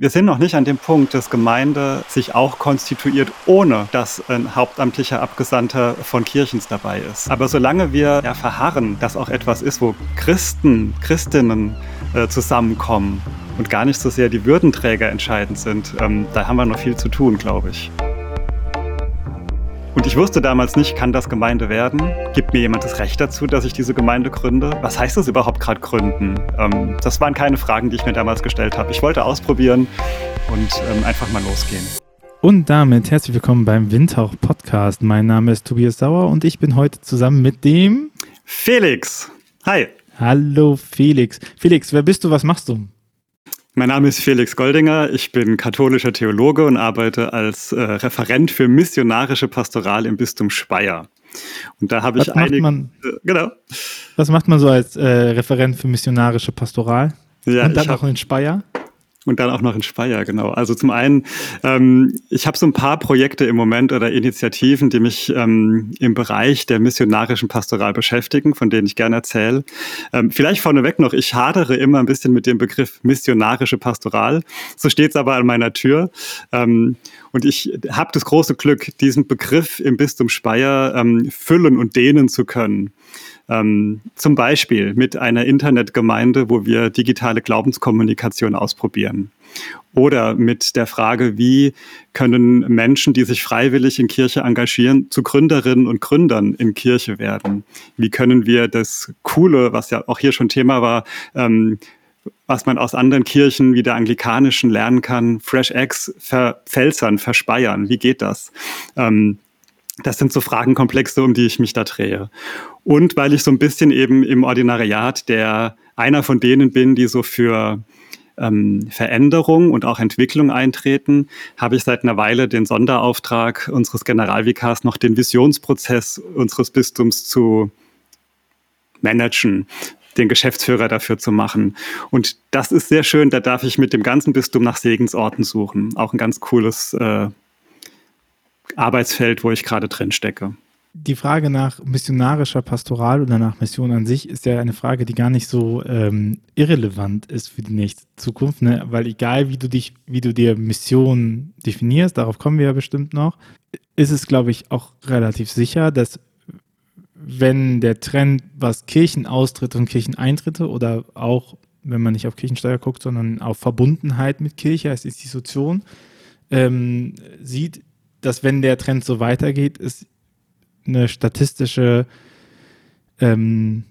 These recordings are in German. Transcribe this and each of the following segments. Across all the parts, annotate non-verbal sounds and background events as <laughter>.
Wir sind noch nicht an dem Punkt, dass Gemeinde sich auch konstituiert, ohne dass ein hauptamtlicher Abgesandter von Kirchens dabei ist. Aber solange wir ja verharren, dass auch etwas ist, wo Christen, Christinnen äh, zusammenkommen und gar nicht so sehr die Würdenträger entscheidend sind, ähm, da haben wir noch viel zu tun, glaube ich. Und ich wusste damals nicht, kann das Gemeinde werden? Gibt mir jemand das Recht dazu, dass ich diese Gemeinde gründe? Was heißt das überhaupt gerade gründen? Ähm, das waren keine Fragen, die ich mir damals gestellt habe. Ich wollte ausprobieren und ähm, einfach mal losgehen. Und damit herzlich willkommen beim Windhauch Podcast. Mein Name ist Tobias Sauer und ich bin heute zusammen mit dem Felix. Hi. Hallo Felix. Felix, wer bist du? Was machst du? Mein Name ist Felix Goldinger, ich bin katholischer Theologe und arbeite als äh, Referent für missionarische Pastoral im Bistum Speyer. Und da habe ich einige. Man, äh, genau. Was macht man so als äh, Referent für missionarische Pastoral? Ja, und dann noch in Speyer? Und dann auch noch in Speyer, genau. Also zum einen, ähm, ich habe so ein paar Projekte im Moment oder Initiativen, die mich ähm, im Bereich der missionarischen Pastoral beschäftigen, von denen ich gerne erzähle. Ähm, vielleicht vorneweg noch, ich hadere immer ein bisschen mit dem Begriff missionarische Pastoral. So steht es aber an meiner Tür. Ähm, und ich habe das große Glück, diesen Begriff im Bistum Speyer ähm, füllen und dehnen zu können. Ähm, zum Beispiel mit einer Internetgemeinde, wo wir digitale Glaubenskommunikation ausprobieren. Oder mit der Frage, wie können Menschen, die sich freiwillig in Kirche engagieren, zu Gründerinnen und Gründern in Kirche werden? Wie können wir das Coole, was ja auch hier schon Thema war, ähm, was man aus anderen Kirchen wie der anglikanischen lernen kann, Fresh Eggs verpfälzern, verspeiern. Wie geht das? Ähm, das sind so Fragenkomplexe, um die ich mich da drehe. Und weil ich so ein bisschen eben im Ordinariat der einer von denen bin, die so für ähm, Veränderung und auch Entwicklung eintreten, habe ich seit einer Weile den Sonderauftrag unseres Generalvikars noch den Visionsprozess unseres Bistums zu managen, den Geschäftsführer dafür zu machen. Und das ist sehr schön, da darf ich mit dem ganzen Bistum nach Segensorten suchen. Auch ein ganz cooles äh, Arbeitsfeld, wo ich gerade drin stecke. Die Frage nach missionarischer Pastoral oder nach Mission an sich ist ja eine Frage, die gar nicht so ähm, irrelevant ist für die nächste Zukunft, ne? weil egal wie du dich, wie du dir Mission definierst, darauf kommen wir ja bestimmt noch, ist es, glaube ich, auch relativ sicher, dass wenn der Trend, was Kirchenaustritte und Kircheneintritte oder auch, wenn man nicht auf Kirchensteuer guckt, sondern auf Verbundenheit mit Kirche als Institution ähm, sieht, dass wenn der Trend so weitergeht, ist eine statistische, ähm,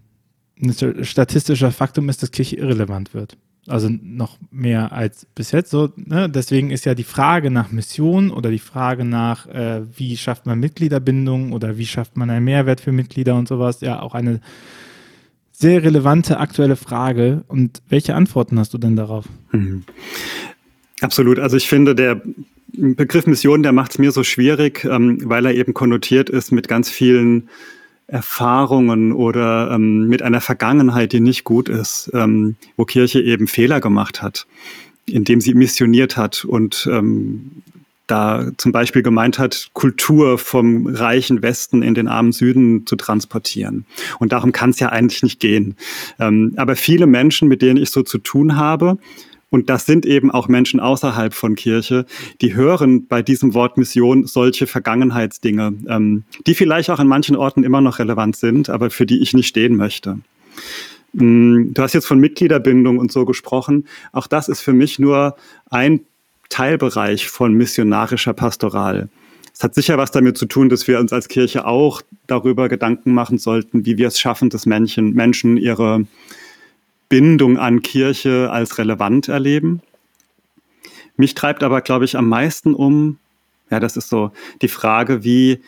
ein statistischer Faktum ist, dass Kirche irrelevant wird. Also noch mehr als bis jetzt. So, ne? Deswegen ist ja die Frage nach Mission oder die Frage nach, äh, wie schafft man Mitgliederbindung oder wie schafft man einen Mehrwert für Mitglieder und sowas, ja auch eine sehr relevante aktuelle Frage. Und welche Antworten hast du denn darauf? Mhm. Absolut. Also ich finde, der Begriff Mission, der macht es mir so schwierig, ähm, weil er eben konnotiert ist mit ganz vielen Erfahrungen oder ähm, mit einer Vergangenheit, die nicht gut ist, ähm, wo Kirche eben Fehler gemacht hat, indem sie missioniert hat und ähm, da zum Beispiel gemeint hat, Kultur vom reichen Westen in den armen Süden zu transportieren. Und darum kann es ja eigentlich nicht gehen. Ähm, aber viele Menschen, mit denen ich so zu tun habe, und das sind eben auch Menschen außerhalb von Kirche, die hören bei diesem Wort Mission solche Vergangenheitsdinge, ähm, die vielleicht auch an manchen Orten immer noch relevant sind, aber für die ich nicht stehen möchte. Mm, du hast jetzt von Mitgliederbindung und so gesprochen. Auch das ist für mich nur ein Teilbereich von missionarischer Pastoral. Es hat sicher was damit zu tun, dass wir uns als Kirche auch darüber Gedanken machen sollten, wie wir es schaffen, dass Menschen, Menschen ihre Bindung an Kirche als relevant erleben. Mich treibt aber, glaube ich, am meisten um, ja, das ist so die Frage, wie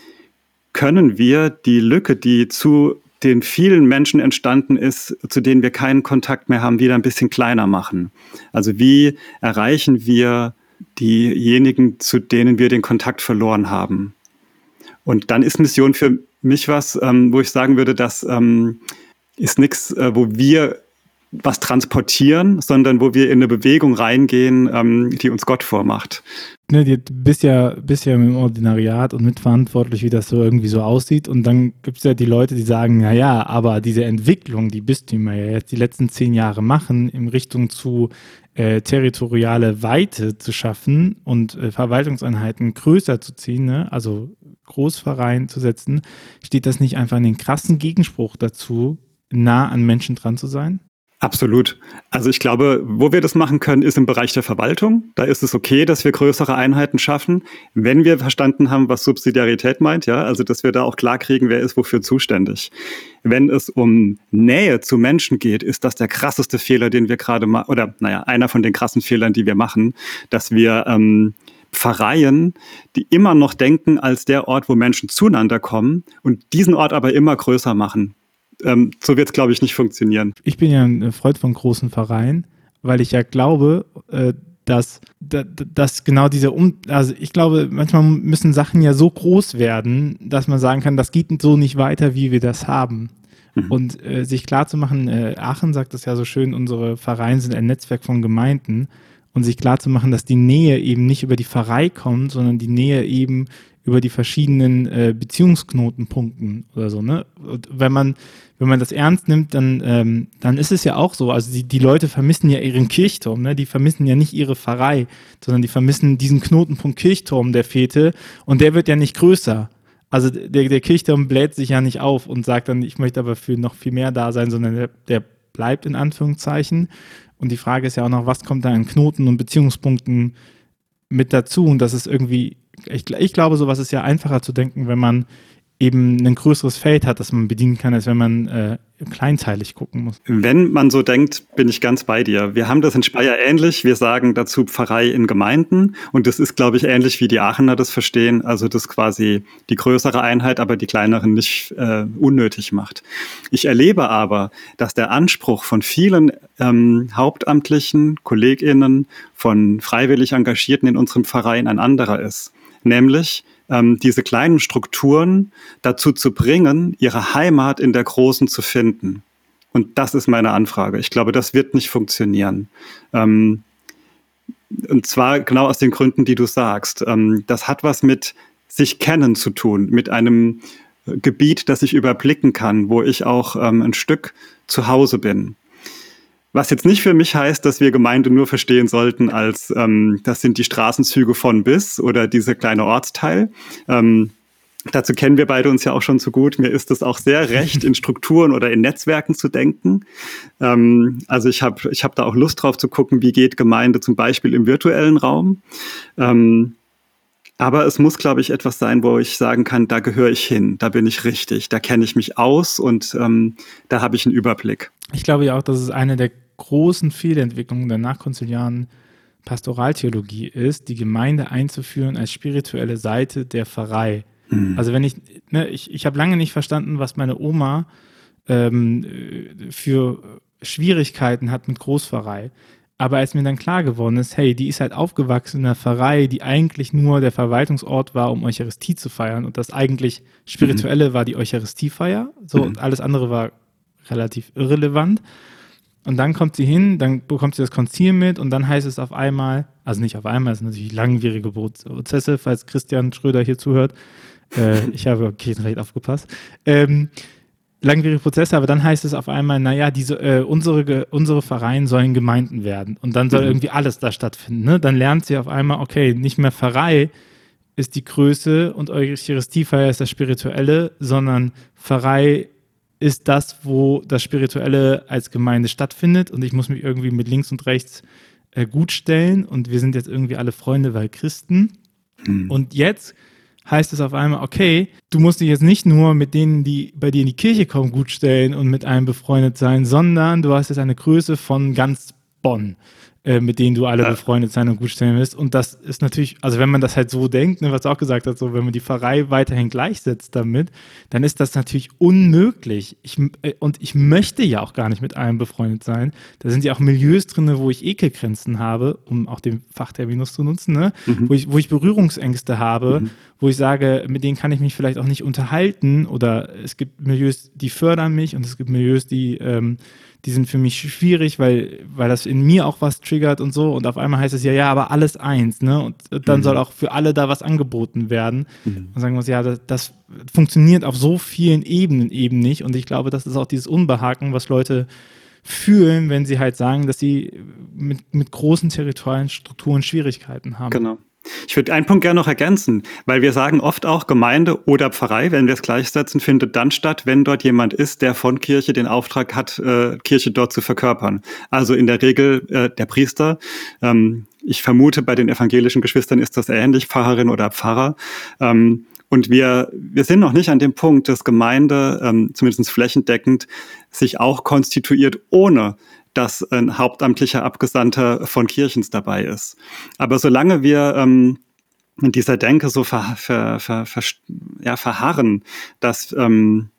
können wir die Lücke, die zu den vielen Menschen entstanden ist, zu denen wir keinen Kontakt mehr haben, wieder ein bisschen kleiner machen. Also wie erreichen wir diejenigen, zu denen wir den Kontakt verloren haben? Und dann ist Mission für mich was, ähm, wo ich sagen würde, das ähm, ist nichts, äh, wo wir was transportieren, sondern wo wir in eine Bewegung reingehen, ähm, die uns Gott vormacht. Ne, du bist ja, bist ja im Ordinariat und mitverantwortlich, wie das so irgendwie so aussieht. Und dann gibt es ja die Leute, die sagen, naja, aber diese Entwicklung, die Bistümer ja jetzt die letzten zehn Jahre machen, in Richtung zu äh, territoriale Weite zu schaffen und äh, Verwaltungseinheiten größer zu ziehen, ne? also Großverein zu setzen, steht das nicht einfach in den krassen Gegenspruch dazu, nah an Menschen dran zu sein? Absolut. Also ich glaube, wo wir das machen können, ist im Bereich der Verwaltung. Da ist es okay, dass wir größere Einheiten schaffen, wenn wir verstanden haben, was Subsidiarität meint, ja, also dass wir da auch klar kriegen, wer ist wofür zuständig. Wenn es um Nähe zu Menschen geht, ist das der krasseste Fehler, den wir gerade machen, oder naja, einer von den krassen Fehlern, die wir machen, dass wir ähm, Pfarreien, die immer noch denken als der Ort, wo Menschen zueinander kommen und diesen Ort aber immer größer machen ähm, so wird es, glaube ich, nicht funktionieren. Ich bin ja ein Freund von großen Vereinen, weil ich ja glaube, äh, dass, dass genau diese um also ich glaube, manchmal müssen Sachen ja so groß werden, dass man sagen kann, das geht so nicht weiter, wie wir das haben. Mhm. Und äh, sich klarzumachen, äh, Aachen sagt das ja so schön, unsere Vereine sind ein Netzwerk von Gemeinden und sich klarzumachen, dass die Nähe eben nicht über die Pfarrei kommt, sondern die Nähe eben über die verschiedenen äh, Beziehungsknotenpunkten oder so. Ne? Und wenn man wenn man das ernst nimmt, dann, ähm, dann ist es ja auch so. Also die, die Leute vermissen ja ihren Kirchturm, ne? die vermissen ja nicht ihre Pfarrei, sondern die vermissen diesen Knotenpunkt Kirchturm der Fete und der wird ja nicht größer. Also der, der Kirchturm bläht sich ja nicht auf und sagt dann, ich möchte aber für noch viel mehr da sein, sondern der, der bleibt in Anführungszeichen. Und die Frage ist ja auch noch, was kommt da an Knoten und Beziehungspunkten mit dazu? Und das ist irgendwie, ich, ich glaube, sowas ist ja einfacher zu denken, wenn man eben ein größeres Feld hat, das man bedienen kann, als wenn man äh, kleinteilig gucken muss. Wenn man so denkt, bin ich ganz bei dir. Wir haben das in Speyer ähnlich. Wir sagen dazu Pfarrei in Gemeinden. Und das ist, glaube ich, ähnlich wie die Aachener das verstehen. Also das quasi die größere Einheit, aber die kleineren nicht äh, unnötig macht. Ich erlebe aber, dass der Anspruch von vielen ähm, Hauptamtlichen, KollegInnen, von freiwillig Engagierten in unserem Verein ein anderer ist. Nämlich, ähm, diese kleinen Strukturen dazu zu bringen, ihre Heimat in der großen zu finden. Und das ist meine Anfrage. Ich glaube, das wird nicht funktionieren. Ähm, und zwar genau aus den Gründen, die du sagst. Ähm, das hat was mit sich kennen zu tun, mit einem Gebiet, das ich überblicken kann, wo ich auch ähm, ein Stück zu Hause bin. Was jetzt nicht für mich heißt, dass wir Gemeinde nur verstehen sollten als, ähm, das sind die Straßenzüge von bis oder diese kleine Ortsteil. Ähm, dazu kennen wir beide uns ja auch schon zu gut. Mir ist es auch sehr recht, in <laughs> Strukturen oder in Netzwerken zu denken. Ähm, also ich habe ich hab da auch Lust drauf zu gucken, wie geht Gemeinde zum Beispiel im virtuellen Raum. Ähm, aber es muss, glaube ich, etwas sein, wo ich sagen kann, da gehöre ich hin, da bin ich richtig, da kenne ich mich aus und ähm, da habe ich einen Überblick. Ich glaube ja auch, dass es eine der großen Fehlentwicklungen der nachkonziliaren Pastoraltheologie ist, die Gemeinde einzuführen als spirituelle Seite der Pfarrei. Mhm. Also wenn ich, ne, ich, ich habe lange nicht verstanden, was meine Oma ähm, für Schwierigkeiten hat mit Großpfarrei. Aber als mir dann klar geworden ist, hey, die ist halt aufgewachsen in einer Pfarrei, die eigentlich nur der Verwaltungsort war, um Eucharistie zu feiern. Und das eigentlich Spirituelle mhm. war die Eucharistiefeier. So, mhm. und alles andere war relativ irrelevant. Und dann kommt sie hin, dann bekommt sie das Konzil mit und dann heißt es auf einmal, also nicht auf einmal, es sind natürlich langwierige Prozesse, falls Christian Schröder hier zuhört. Äh, ich habe Kirchenrecht aufgepasst. Ähm, langwierige Prozesse, aber dann heißt es auf einmal, naja, diese, äh, unsere, unsere Vereine sollen Gemeinden werden und dann soll mhm. irgendwie alles da stattfinden. Ne? Dann lernt sie auf einmal, okay, nicht mehr Pfarrei ist die Größe und Eucharistiefeier ist das Spirituelle, sondern Pfarrei ist das, wo das Spirituelle als Gemeinde stattfindet und ich muss mich irgendwie mit links und rechts äh, gut stellen und wir sind jetzt irgendwie alle Freunde, weil Christen. Mhm. Und jetzt heißt es auf einmal, okay, du musst dich jetzt nicht nur mit denen, die bei dir in die Kirche kommen, gut stellen und mit einem befreundet sein, sondern du hast jetzt eine Größe von ganz Bonn. Äh, mit denen du alle ja. befreundet sein und gut stellen willst. Und das ist natürlich, also wenn man das halt so denkt, ne, was du auch gesagt hast, so wenn man die Pfarrei weiterhin gleichsetzt damit, dann ist das natürlich unmöglich. Ich, äh, und ich möchte ja auch gar nicht mit einem befreundet sein. Da sind ja auch Milieus drin, wo ich Ekelgrenzen habe, um auch den Fachterminus zu nutzen, ne? Mhm. wo, ich, wo ich Berührungsängste habe, mhm. wo ich sage, mit denen kann ich mich vielleicht auch nicht unterhalten. Oder es gibt Milieus, die fördern mich und es gibt Milieus, die ähm, die sind für mich schwierig, weil, weil das in mir auch was triggert und so. Und auf einmal heißt es ja, ja, aber alles eins, ne? Und dann mhm. soll auch für alle da was angeboten werden. Mhm. Und sagen wir uns, ja, das, das, funktioniert auf so vielen Ebenen eben nicht. Und ich glaube, das ist auch dieses Unbehaken, was Leute fühlen, wenn sie halt sagen, dass sie mit, mit großen territorialen Strukturen Schwierigkeiten haben. Genau. Ich würde einen Punkt gerne noch ergänzen, weil wir sagen oft auch Gemeinde oder Pfarrei, wenn wir es gleichsetzen, findet dann statt, wenn dort jemand ist, der von Kirche den Auftrag hat, äh, Kirche dort zu verkörpern. Also in der Regel äh, der Priester. Ähm, ich vermute, bei den evangelischen Geschwistern ist das ähnlich, Pfarrerin oder Pfarrer. Ähm, und wir, wir sind noch nicht an dem Punkt, dass Gemeinde, ähm, zumindest flächendeckend, sich auch konstituiert, ohne dass ein hauptamtlicher Abgesandter von Kirchens dabei ist. Aber solange wir ähm, in dieser Denke so ver, ver, ver, ja, verharren, dass ähm,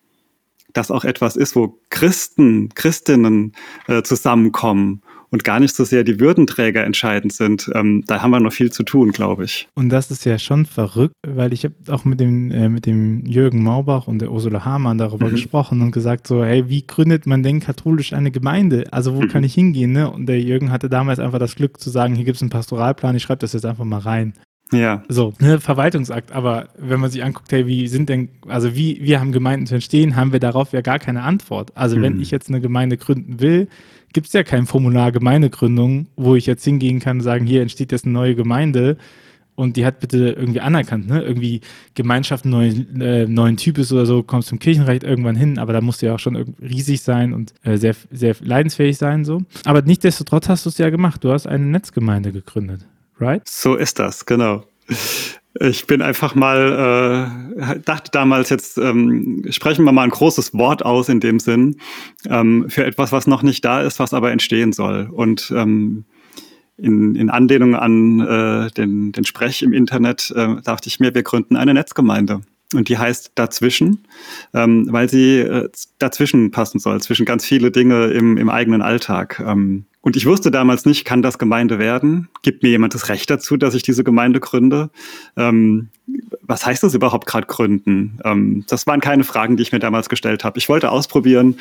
das auch etwas ist, wo Christen, Christinnen äh, zusammenkommen und gar nicht so sehr die Würdenträger entscheidend sind. Ähm, da haben wir noch viel zu tun, glaube ich. Und das ist ja schon verrückt, weil ich habe auch mit dem, äh, mit dem Jürgen Maubach und der Ursula Hamann darüber mhm. gesprochen und gesagt so, hey, wie gründet man denn katholisch eine Gemeinde? Also wo mhm. kann ich hingehen? Ne? Und der Jürgen hatte damals einfach das Glück zu sagen, hier gibt es einen Pastoralplan, ich schreibe das jetzt einfach mal rein. Ja. So, ne, Verwaltungsakt. Aber wenn man sich anguckt, hey, wie sind denn, also wie wir haben Gemeinden zu entstehen, haben wir darauf ja gar keine Antwort. Also mhm. wenn ich jetzt eine Gemeinde gründen will, gibt es ja kein Formular Gemeindegründung, wo ich jetzt hingehen kann und sagen, hier entsteht jetzt eine neue Gemeinde und die hat bitte irgendwie anerkannt, ne? Irgendwie Gemeinschaft neuen, äh, neuen Types oder so, kommst zum Kirchenrecht irgendwann hin, aber da musst du ja auch schon riesig sein und äh, sehr, sehr leidensfähig sein, so. Aber nichtsdestotrotz hast du es ja gemacht. Du hast eine Netzgemeinde gegründet, right? So ist das, genau. Ich bin einfach mal, äh, dachte damals, jetzt ähm, sprechen wir mal ein großes Wort aus in dem Sinn, ähm, für etwas, was noch nicht da ist, was aber entstehen soll. Und ähm, in, in Anlehnung an äh, den, den Sprech im Internet äh, dachte ich mir, wir gründen eine Netzgemeinde. Und die heißt Dazwischen, ähm, weil sie äh, dazwischen passen soll, zwischen ganz viele Dinge im, im eigenen Alltag. Ähm, und ich wusste damals nicht, kann das Gemeinde werden? Gibt mir jemand das Recht dazu, dass ich diese Gemeinde gründe? Ähm, was heißt das überhaupt gerade gründen? Ähm, das waren keine Fragen, die ich mir damals gestellt habe. Ich wollte ausprobieren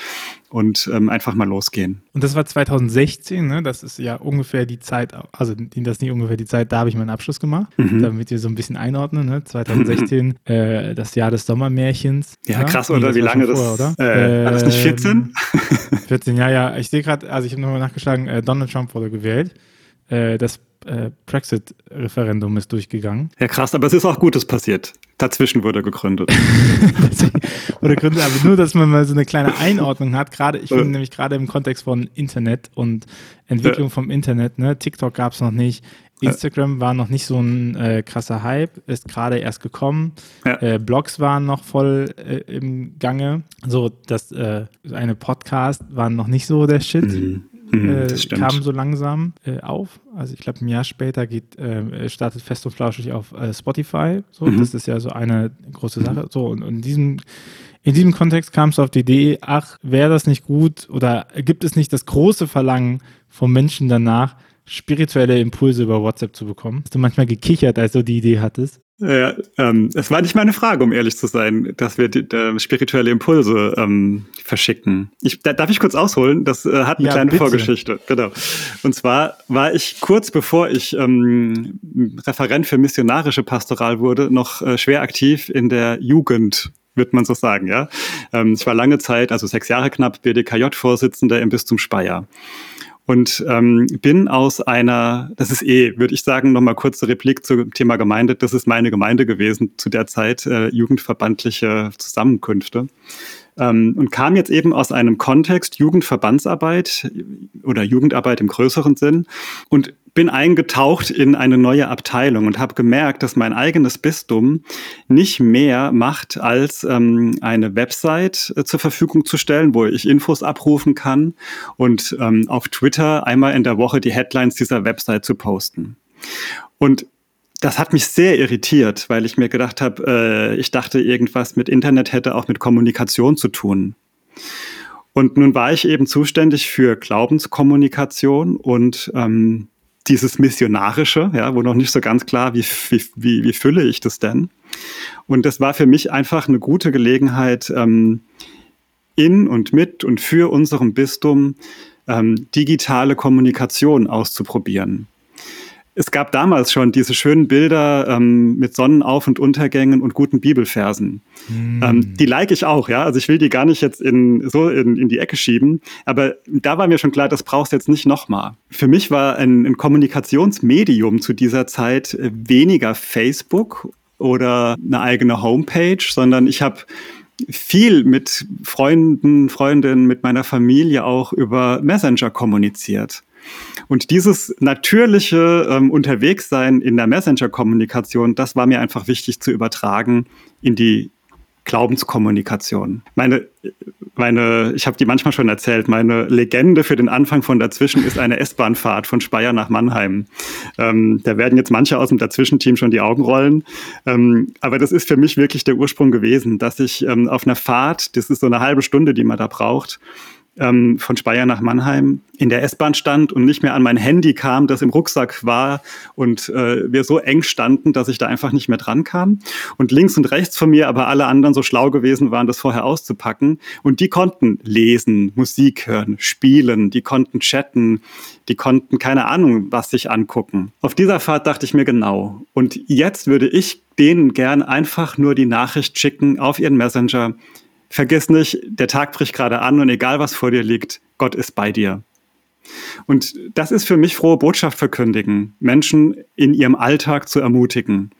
und ähm, einfach mal losgehen. Und das war 2016, ne? Das ist ja ungefähr die Zeit, also das ist nicht ungefähr die Zeit, da habe ich meinen Abschluss gemacht, mhm. damit wir so ein bisschen einordnen, ne? 2016, äh, das Jahr des Sommermärchens. Ja, ja? krass, oder? Nee, Wie lange das? Vorher, oder? Äh, war das nicht 14? 14, ja, ja. Ich sehe gerade, also ich habe nochmal nachgeschlagen, äh, Donald Trump wurde gewählt. Äh, das äh, Brexit-Referendum ist durchgegangen. Ja, krass, aber es ist auch Gutes passiert. Dazwischen wurde gegründet. <laughs> wurde gegründet, aber nur, dass man mal so eine kleine <laughs> Einordnung hat. Gerade, ich finde nämlich gerade im Kontext von Internet und Entwicklung vom Internet, ne, TikTok gab es noch nicht, Instagram war noch nicht so ein äh, krasser Hype, ist gerade erst gekommen. Ja. Äh, Blogs waren noch voll äh, im Gange. So, das äh, eine Podcast war noch nicht so der Shit. Mhm. Mhm, äh, kam so langsam äh, auf. Also ich glaube, ein Jahr später geht, äh, startet Fest und Flauschig auf äh, Spotify. So, mhm. das ist ja so eine große Sache. So, und, und in diesem in diesem Kontext kam es auf die Idee, ach, wäre das nicht gut oder gibt es nicht das große Verlangen vom Menschen danach, spirituelle Impulse über WhatsApp zu bekommen? Hast du manchmal gekichert, als du die Idee hattest? Ja, ähm, es war nicht meine Frage, um ehrlich zu sein, dass wir die, äh, spirituelle Impulse ähm, verschicken. Ich, da, darf ich kurz ausholen? Das äh, hat eine ja, kleine bitte. Vorgeschichte. Genau. Und zwar war ich kurz bevor ich ähm, Referent für missionarische Pastoral wurde, noch äh, schwer aktiv in der Jugend wird man so sagen, ja. Ähm, ich war lange Zeit, also sechs Jahre knapp, BDKJ-Vorsitzender im Bistum Speyer. Und ähm, bin aus einer, das ist eh, würde ich sagen, nochmal kurze Replik zum Thema Gemeinde. Das ist meine Gemeinde gewesen zu der Zeit, äh, jugendverbandliche Zusammenkünfte. Ähm, und kam jetzt eben aus einem Kontext Jugendverbandsarbeit oder Jugendarbeit im größeren Sinn und bin eingetaucht in eine neue Abteilung und habe gemerkt, dass mein eigenes Bistum nicht mehr macht, als ähm, eine Website äh, zur Verfügung zu stellen, wo ich Infos abrufen kann und ähm, auf Twitter einmal in der Woche die Headlines dieser Website zu posten. Und das hat mich sehr irritiert, weil ich mir gedacht habe, äh, ich dachte, irgendwas mit Internet hätte auch mit Kommunikation zu tun. Und nun war ich eben zuständig für Glaubenskommunikation und ähm, dieses Missionarische, ja, wo noch nicht so ganz klar, wie, wie, wie, wie fülle ich das denn? Und das war für mich einfach eine gute Gelegenheit, ähm, in und mit und für unserem Bistum ähm, digitale Kommunikation auszuprobieren. Es gab damals schon diese schönen Bilder ähm, mit Sonnenauf- und Untergängen und guten Bibelversen. Mm. Ähm, die like ich auch, ja. Also ich will die gar nicht jetzt in, so in, in die Ecke schieben. Aber da war mir schon klar, das brauchst du jetzt nicht nochmal. Für mich war ein, ein Kommunikationsmedium zu dieser Zeit äh, weniger Facebook oder eine eigene Homepage, sondern ich habe viel mit Freunden, Freundinnen, mit meiner Familie auch über Messenger kommuniziert. Und dieses natürliche ähm, Unterwegssein in der Messenger-Kommunikation, das war mir einfach wichtig zu übertragen in die Glaubenskommunikation. Meine, meine, ich habe die manchmal schon erzählt, meine Legende für den Anfang von Dazwischen ist eine S-Bahn-Fahrt von Speyer nach Mannheim. Ähm, da werden jetzt manche aus dem Dazwischenteam schon die Augen rollen. Ähm, aber das ist für mich wirklich der Ursprung gewesen, dass ich ähm, auf einer Fahrt, das ist so eine halbe Stunde, die man da braucht, ähm, von Speyer nach Mannheim in der S-Bahn stand und nicht mehr an mein Handy kam, das im Rucksack war und äh, wir so eng standen, dass ich da einfach nicht mehr dran kam. Und links und rechts von mir aber alle anderen so schlau gewesen waren, das vorher auszupacken. Und die konnten lesen, Musik hören, spielen, die konnten chatten, die konnten keine Ahnung, was sich angucken. Auf dieser Fahrt dachte ich mir genau. Und jetzt würde ich denen gern einfach nur die Nachricht schicken auf ihren Messenger vergiss nicht, der Tag bricht gerade an und egal was vor dir liegt, Gott ist bei dir. Und das ist für mich frohe Botschaft verkündigen, Menschen in ihrem Alltag zu ermutigen.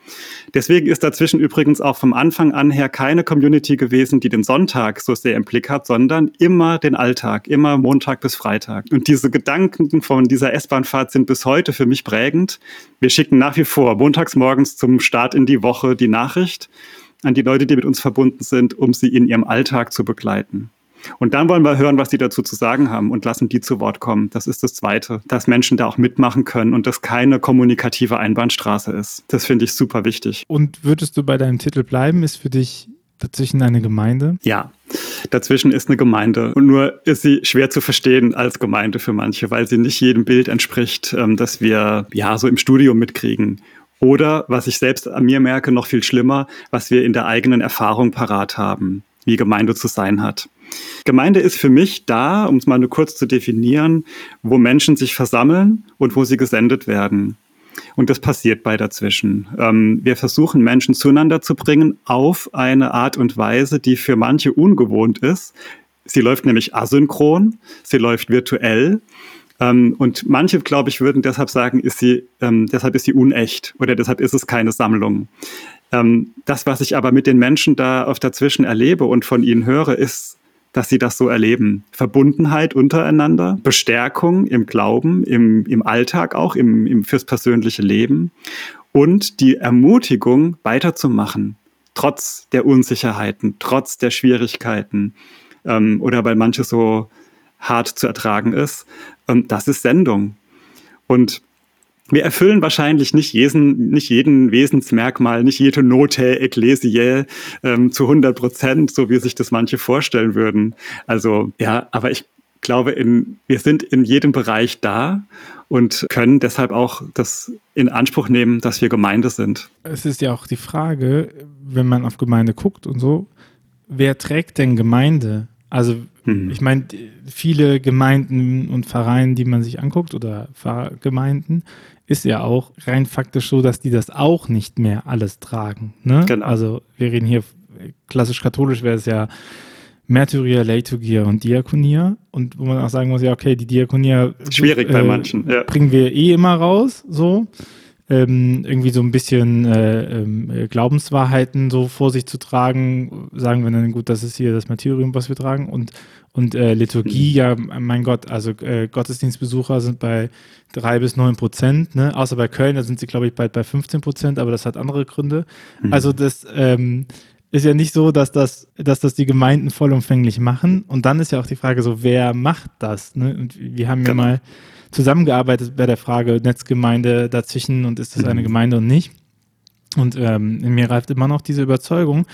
Deswegen ist dazwischen übrigens auch vom Anfang an her keine Community gewesen, die den Sonntag so sehr im Blick hat, sondern immer den Alltag, immer Montag bis Freitag. Und diese Gedanken von dieser S-Bahn-Fahrt sind bis heute für mich prägend. Wir schicken nach wie vor montags morgens zum Start in die Woche die Nachricht an die Leute, die mit uns verbunden sind, um sie in ihrem Alltag zu begleiten. Und dann wollen wir hören, was die dazu zu sagen haben und lassen die zu Wort kommen. Das ist das Zweite, dass Menschen da auch mitmachen können und das keine kommunikative Einbahnstraße ist. Das finde ich super wichtig. Und würdest du bei deinem Titel bleiben? Ist für dich dazwischen eine Gemeinde? Ja, dazwischen ist eine Gemeinde. Und nur ist sie schwer zu verstehen als Gemeinde für manche, weil sie nicht jedem Bild entspricht, ähm, das wir ja so im Studium mitkriegen. Oder, was ich selbst an mir merke, noch viel schlimmer, was wir in der eigenen Erfahrung parat haben, wie Gemeinde zu sein hat. Gemeinde ist für mich da, um es mal nur kurz zu definieren, wo Menschen sich versammeln und wo sie gesendet werden. Und das passiert bei dazwischen. Ähm, wir versuchen Menschen zueinander zu bringen auf eine Art und Weise, die für manche ungewohnt ist. Sie läuft nämlich asynchron, sie läuft virtuell ähm, und manche, glaube ich, würden deshalb sagen, ist sie, ähm, deshalb ist sie unecht oder deshalb ist es keine Sammlung. Ähm, das, was ich aber mit den Menschen da auf dazwischen erlebe und von ihnen höre, ist, dass sie das so erleben. Verbundenheit untereinander, Bestärkung im Glauben, im, im Alltag auch, im, im, fürs persönliche Leben und die Ermutigung weiterzumachen, trotz der Unsicherheiten, trotz der Schwierigkeiten ähm, oder weil manche so hart zu ertragen ist. Ähm, das ist Sendung. Und wir erfüllen wahrscheinlich nicht jeden, nicht jeden Wesensmerkmal, nicht jede Note ecclesiae ähm, zu 100 Prozent, so wie sich das manche vorstellen würden. Also ja, aber ich glaube, in, wir sind in jedem Bereich da und können deshalb auch das in Anspruch nehmen, dass wir Gemeinde sind. Es ist ja auch die Frage, wenn man auf Gemeinde guckt und so, wer trägt denn Gemeinde? Also mhm. ich meine, viele Gemeinden und Vereine, die man sich anguckt oder Pfarrgemeinden, ist ja auch rein faktisch so, dass die das auch nicht mehr alles tragen. Ne? Genau. Also wir reden hier klassisch katholisch wäre es ja Märtyrier, Liturgia und Diakonia. Und wo man auch sagen muss, ja, okay, die Diakonia schwierig äh, bei manchen, ja. bringen wir eh immer raus, so ähm, irgendwie so ein bisschen äh, äh, Glaubenswahrheiten so vor sich zu tragen, sagen wir dann, gut, das ist hier das Martyrium, was wir tragen und, und äh, Liturgie, mhm. ja, mein Gott, also äh, Gottesdienstbesucher sind bei drei bis neun Prozent, ne? außer bei Köln, da sind sie, glaube ich, bald bei 15 Prozent, aber das hat andere Gründe. Mhm. Also das ähm, ist ja nicht so, dass das, dass das die Gemeinden vollumfänglich machen. Und dann ist ja auch die Frage so, wer macht das? Ne? Und wir haben ja genau. mal zusammengearbeitet bei der Frage Netzgemeinde dazwischen und ist das eine mhm. Gemeinde und nicht. Und ähm, in mir reift immer noch diese Überzeugung,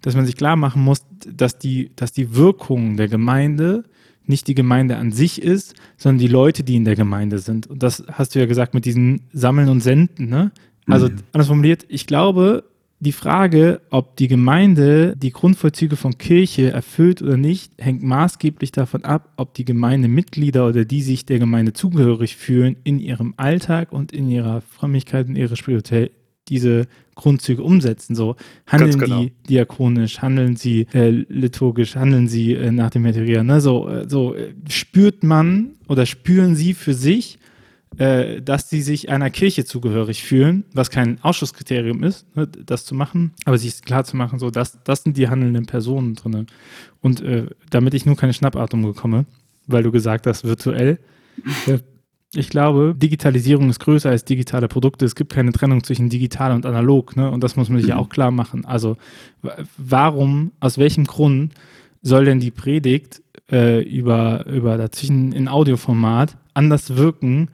dass man sich klar machen muss, dass die, dass die Wirkung der Gemeinde nicht die Gemeinde an sich ist, sondern die Leute, die in der Gemeinde sind. Und das hast du ja gesagt mit diesen Sammeln und Senden. Ne? Also mhm. anders formuliert, ich glaube, die Frage, ob die Gemeinde die Grundvollzüge von Kirche erfüllt oder nicht, hängt maßgeblich davon ab, ob die Gemeindemitglieder oder die sich der Gemeinde zugehörig fühlen, in ihrem Alltag und in ihrer Frömmigkeit und ihrer Spiritualität diese Grundzüge umsetzen. So handeln genau. die diakonisch, handeln sie äh, liturgisch, handeln sie äh, nach dem Material. Ne? So, äh, so äh, spürt man oder spüren sie für sich, äh, dass sie sich einer Kirche zugehörig fühlen, was kein Ausschusskriterium ist, ne, das zu machen, aber sich klar zu machen, so dass das sind die handelnden Personen drin. Und äh, damit ich nur keine Schnappatmung bekomme, weil du gesagt hast, virtuell, ich glaube, Digitalisierung ist größer als digitale Produkte. Es gibt keine Trennung zwischen digital und analog, ne? Und das muss man sich ja auch klar machen. Also, warum, aus welchem Grund soll denn die Predigt äh, über, über dazwischen in Audioformat anders wirken,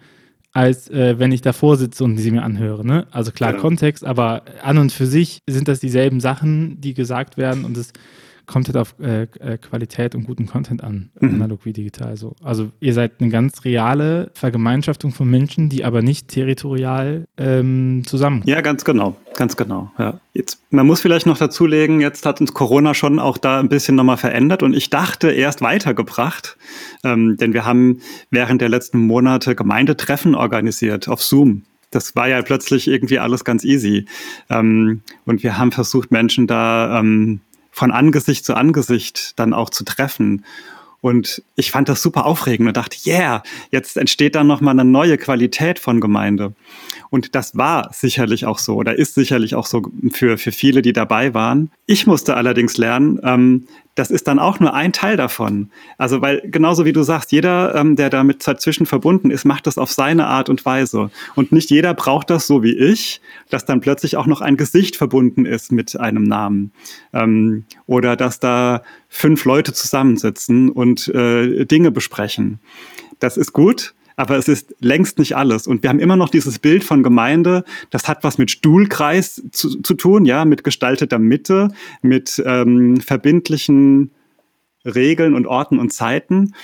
als äh, wenn ich davor sitze und sie mir anhöre. Ne? Also klar, ja. Kontext, aber an und für sich sind das dieselben Sachen, die gesagt werden und es kommt halt auf äh, äh, Qualität und guten Content an, mhm. analog wie digital. So. Also ihr seid eine ganz reale Vergemeinschaftung von Menschen, die aber nicht territorial ähm, zusammen. Ja, ganz genau, ganz genau. Ja. Jetzt, man muss vielleicht noch dazulegen, jetzt hat uns Corona schon auch da ein bisschen nochmal verändert und ich dachte erst weitergebracht, ähm, denn wir haben während der letzten Monate Gemeindetreffen organisiert auf Zoom das war ja plötzlich irgendwie alles ganz easy. Ähm, und wir haben versucht, Menschen da ähm, von Angesicht zu Angesicht dann auch zu treffen. Und ich fand das super aufregend und dachte, yeah, jetzt entsteht dann nochmal eine neue Qualität von Gemeinde. Und das war sicherlich auch so oder ist sicherlich auch so für, für viele, die dabei waren. Ich musste allerdings lernen, ähm, das ist dann auch nur ein Teil davon. Also, weil genauso wie du sagst, jeder, ähm, der damit dazwischen verbunden ist, macht das auf seine Art und Weise. Und nicht jeder braucht das so wie ich, dass dann plötzlich auch noch ein Gesicht verbunden ist mit einem Namen. Ähm, oder dass da fünf Leute zusammensitzen und äh, Dinge besprechen. Das ist gut, aber es ist längst nicht alles. Und wir haben immer noch dieses Bild von Gemeinde, das hat was mit Stuhlkreis zu, zu tun, ja, mit gestalteter Mitte, mit ähm, verbindlichen Regeln und Orten und Zeiten.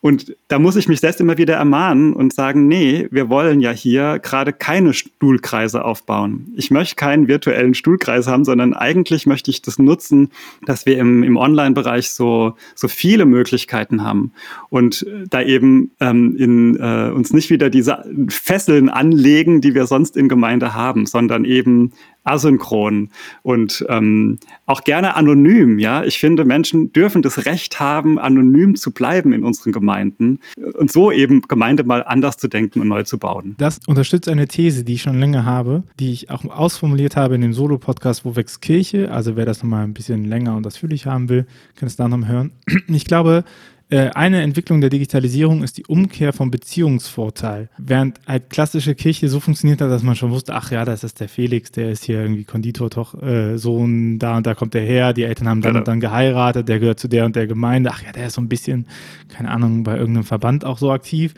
Und da muss ich mich selbst immer wieder ermahnen und sagen, nee, wir wollen ja hier gerade keine Stuhlkreise aufbauen. Ich möchte keinen virtuellen Stuhlkreis haben, sondern eigentlich möchte ich das nutzen, dass wir im, im Online-Bereich so, so viele Möglichkeiten haben und da eben ähm, in, äh, uns nicht wieder diese Fesseln anlegen, die wir sonst in Gemeinde haben, sondern eben asynchron und ähm, auch gerne anonym. Ja, ich finde, Menschen dürfen das Recht haben, anonym zu bleiben in unseren Gemeinden und so eben Gemeinde mal anders zu denken und neu zu bauen. Das unterstützt eine These, die ich schon länger habe, die ich auch ausformuliert habe in dem Solo-Podcast Wo wächst Kirche. Also wer das nochmal ein bisschen länger und ausführlich haben will, kann es da nochmal hören. Ich glaube, eine Entwicklung der Digitalisierung ist die Umkehr vom Beziehungsvorteil. Während halt klassische Kirche so funktioniert hat, dass man schon wusste, ach ja, das ist der Felix, der ist hier irgendwie Konditor, doch, äh, Sohn, da und da kommt der her, die Eltern haben dann genau. und dann geheiratet, der gehört zu der und der Gemeinde, ach ja, der ist so ein bisschen, keine Ahnung, bei irgendeinem Verband auch so aktiv.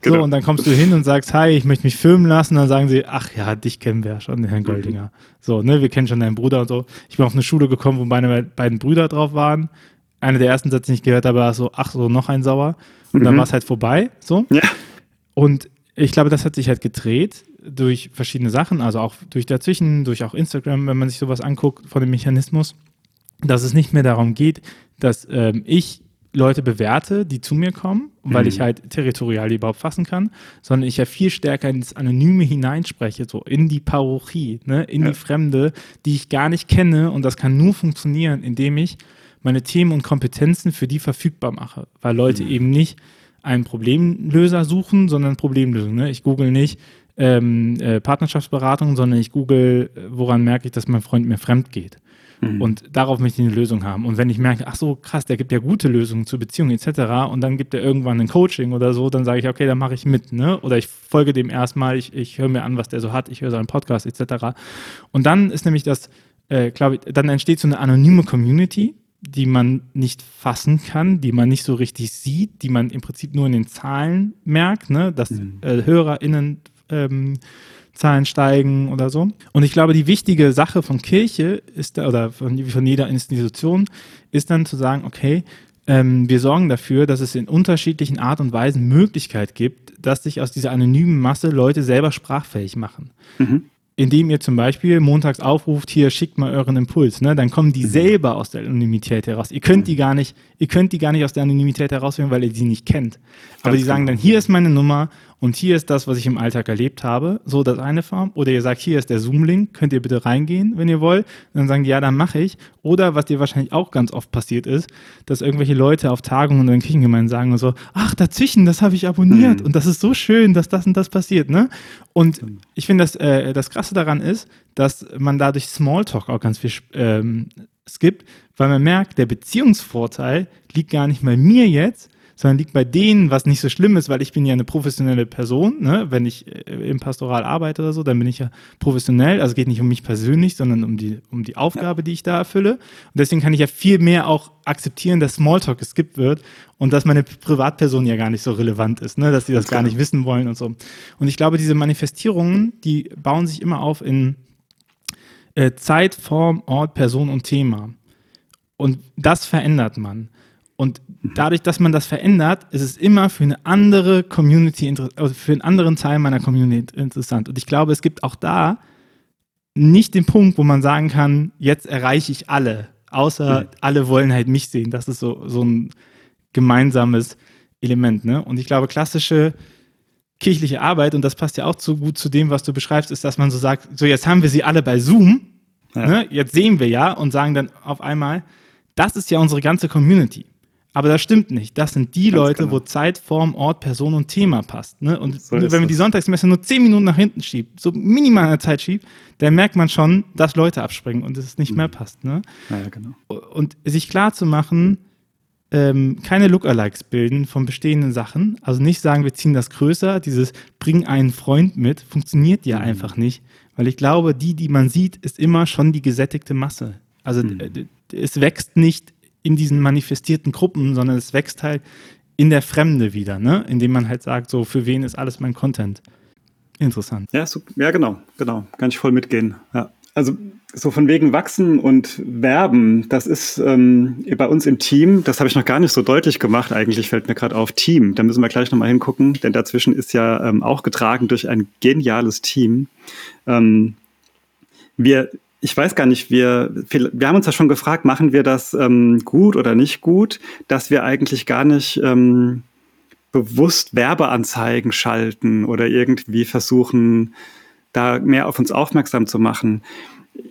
Genau. So, und dann kommst du hin und sagst, hi, ich möchte mich filmen lassen. Dann sagen sie, ach ja, dich kennen wir ja schon, Herrn Goldinger. Mhm. So, ne, wir kennen schon deinen Bruder und so. Ich bin auf eine Schule gekommen, wo meine beiden Brüder drauf waren einer der ersten Sätze, den ich gehört habe, war so, ach so, noch ein Sauer. Und mhm. dann war es halt vorbei. So. Ja. Und ich glaube, das hat sich halt gedreht durch verschiedene Sachen, also auch durch dazwischen, durch auch Instagram, wenn man sich sowas anguckt von dem Mechanismus, dass es nicht mehr darum geht, dass ähm, ich Leute bewerte, die zu mir kommen, weil mhm. ich halt territorial die überhaupt fassen kann, sondern ich ja viel stärker ins Anonyme hineinspreche, so in die Parochie, ne, in ja. die Fremde, die ich gar nicht kenne und das kann nur funktionieren, indem ich meine Themen und Kompetenzen für die verfügbar mache, weil Leute mhm. eben nicht einen Problemlöser suchen, sondern Problemlösung. Ne? Ich google nicht ähm, äh, Partnerschaftsberatung, sondern ich google, äh, woran merke ich, dass mein Freund mir fremd geht. Mhm. Und darauf möchte ich eine Lösung haben. Und wenn ich merke, ach so, krass, der gibt ja gute Lösungen zu Beziehungen etc. und dann gibt er irgendwann ein Coaching oder so, dann sage ich, okay, dann mache ich mit. Ne? Oder ich folge dem erstmal, ich, ich höre mir an, was der so hat, ich höre seinen Podcast etc. Und dann ist nämlich das, äh, glaube ich, dann entsteht so eine anonyme Community, die man nicht fassen kann, die man nicht so richtig sieht, die man im Prinzip nur in den Zahlen merkt, ne? dass mhm. äh, HörerInnen ähm, Zahlen steigen oder so. Und ich glaube, die wichtige Sache von Kirche ist, oder von, von jeder Institution, ist dann zu sagen, okay, ähm, wir sorgen dafür, dass es in unterschiedlichen Art und Weisen Möglichkeit gibt, dass sich aus dieser anonymen Masse Leute selber sprachfähig machen. Mhm. Indem ihr zum Beispiel montags aufruft, hier schickt mal euren Impuls, ne? dann kommen die mhm. selber aus der Anonymität heraus. Ihr könnt die gar nicht, ihr könnt die gar nicht aus der Anonymität herausfinden, weil ihr sie nicht kennt. Aber die sagen genau. dann, hier ist meine Nummer und hier ist das, was ich im Alltag erlebt habe. So, das eine Form. Oder ihr sagt, hier ist der Zoom-Link, könnt ihr bitte reingehen, wenn ihr wollt. Und dann sagen die, ja, dann mache ich. Oder was dir wahrscheinlich auch ganz oft passiert ist, dass irgendwelche Leute auf Tagungen oder in Kirchengemeinden sagen so, ach, dazwischen, das habe ich abonniert mhm. und das ist so schön, dass das und das passiert, ne? Und ich finde, das, äh, das Krasse daran ist, dass man dadurch Smalltalk auch ganz viel ähm, skippt, weil man merkt, der Beziehungsvorteil liegt gar nicht bei mir jetzt, sondern liegt bei denen, was nicht so schlimm ist, weil ich bin ja eine professionelle Person. Ne? Wenn ich äh, im Pastoral arbeite oder so, dann bin ich ja professionell. Also es geht nicht um mich persönlich, sondern um die, um die Aufgabe, ja. die ich da erfülle. Und deswegen kann ich ja viel mehr auch akzeptieren, dass Smalltalk geskippt wird und dass meine Privatperson ja gar nicht so relevant ist, ne? dass sie das gar nicht wissen wollen und so. Und ich glaube, diese Manifestierungen, die bauen sich immer auf in äh, Zeit, Form, Ort, Person und Thema. Und das verändert man. Und dadurch, dass man das verändert, ist es immer für eine andere Community, also für einen anderen Teil meiner Community interessant. Und ich glaube, es gibt auch da nicht den Punkt, wo man sagen kann, jetzt erreiche ich alle, außer mhm. alle wollen halt mich sehen. Das ist so, so ein gemeinsames Element. Ne? Und ich glaube, klassische kirchliche Arbeit, und das passt ja auch zu gut zu dem, was du beschreibst, ist, dass man so sagt, so jetzt haben wir sie alle bei Zoom, ja. ne? jetzt sehen wir ja und sagen dann auf einmal, das ist ja unsere ganze Community. Aber das stimmt nicht. Das sind die Ganz Leute, genau. wo Zeit, Form, Ort, Person und Thema passt. Ne? Und so wenn man die Sonntagsmesse nur zehn Minuten nach hinten schiebt, so minimal in der Zeit schiebt, dann merkt man schon, dass Leute abspringen und es nicht mhm. mehr passt. Ne? Ja, genau. Und sich klar zu machen, ähm, keine Lookalikes bilden von bestehenden Sachen. Also nicht sagen, wir ziehen das größer, dieses bring einen Freund mit, funktioniert ja mhm. einfach nicht. Weil ich glaube, die, die man sieht, ist immer schon die gesättigte Masse. Also mhm. es wächst nicht in diesen manifestierten Gruppen, sondern es wächst halt in der Fremde wieder, ne? indem man halt sagt, so für wen ist alles mein Content. Interessant. Ja, so, ja genau, genau, kann ich voll mitgehen. Ja. Also so von wegen wachsen und werben, das ist ähm, bei uns im Team, das habe ich noch gar nicht so deutlich gemacht, eigentlich fällt mir gerade auf Team. Da müssen wir gleich nochmal hingucken, denn dazwischen ist ja ähm, auch getragen durch ein geniales Team. Ähm, wir ich weiß gar nicht, wir, wir haben uns ja schon gefragt, machen wir das ähm, gut oder nicht gut, dass wir eigentlich gar nicht ähm, bewusst Werbeanzeigen schalten oder irgendwie versuchen, da mehr auf uns aufmerksam zu machen.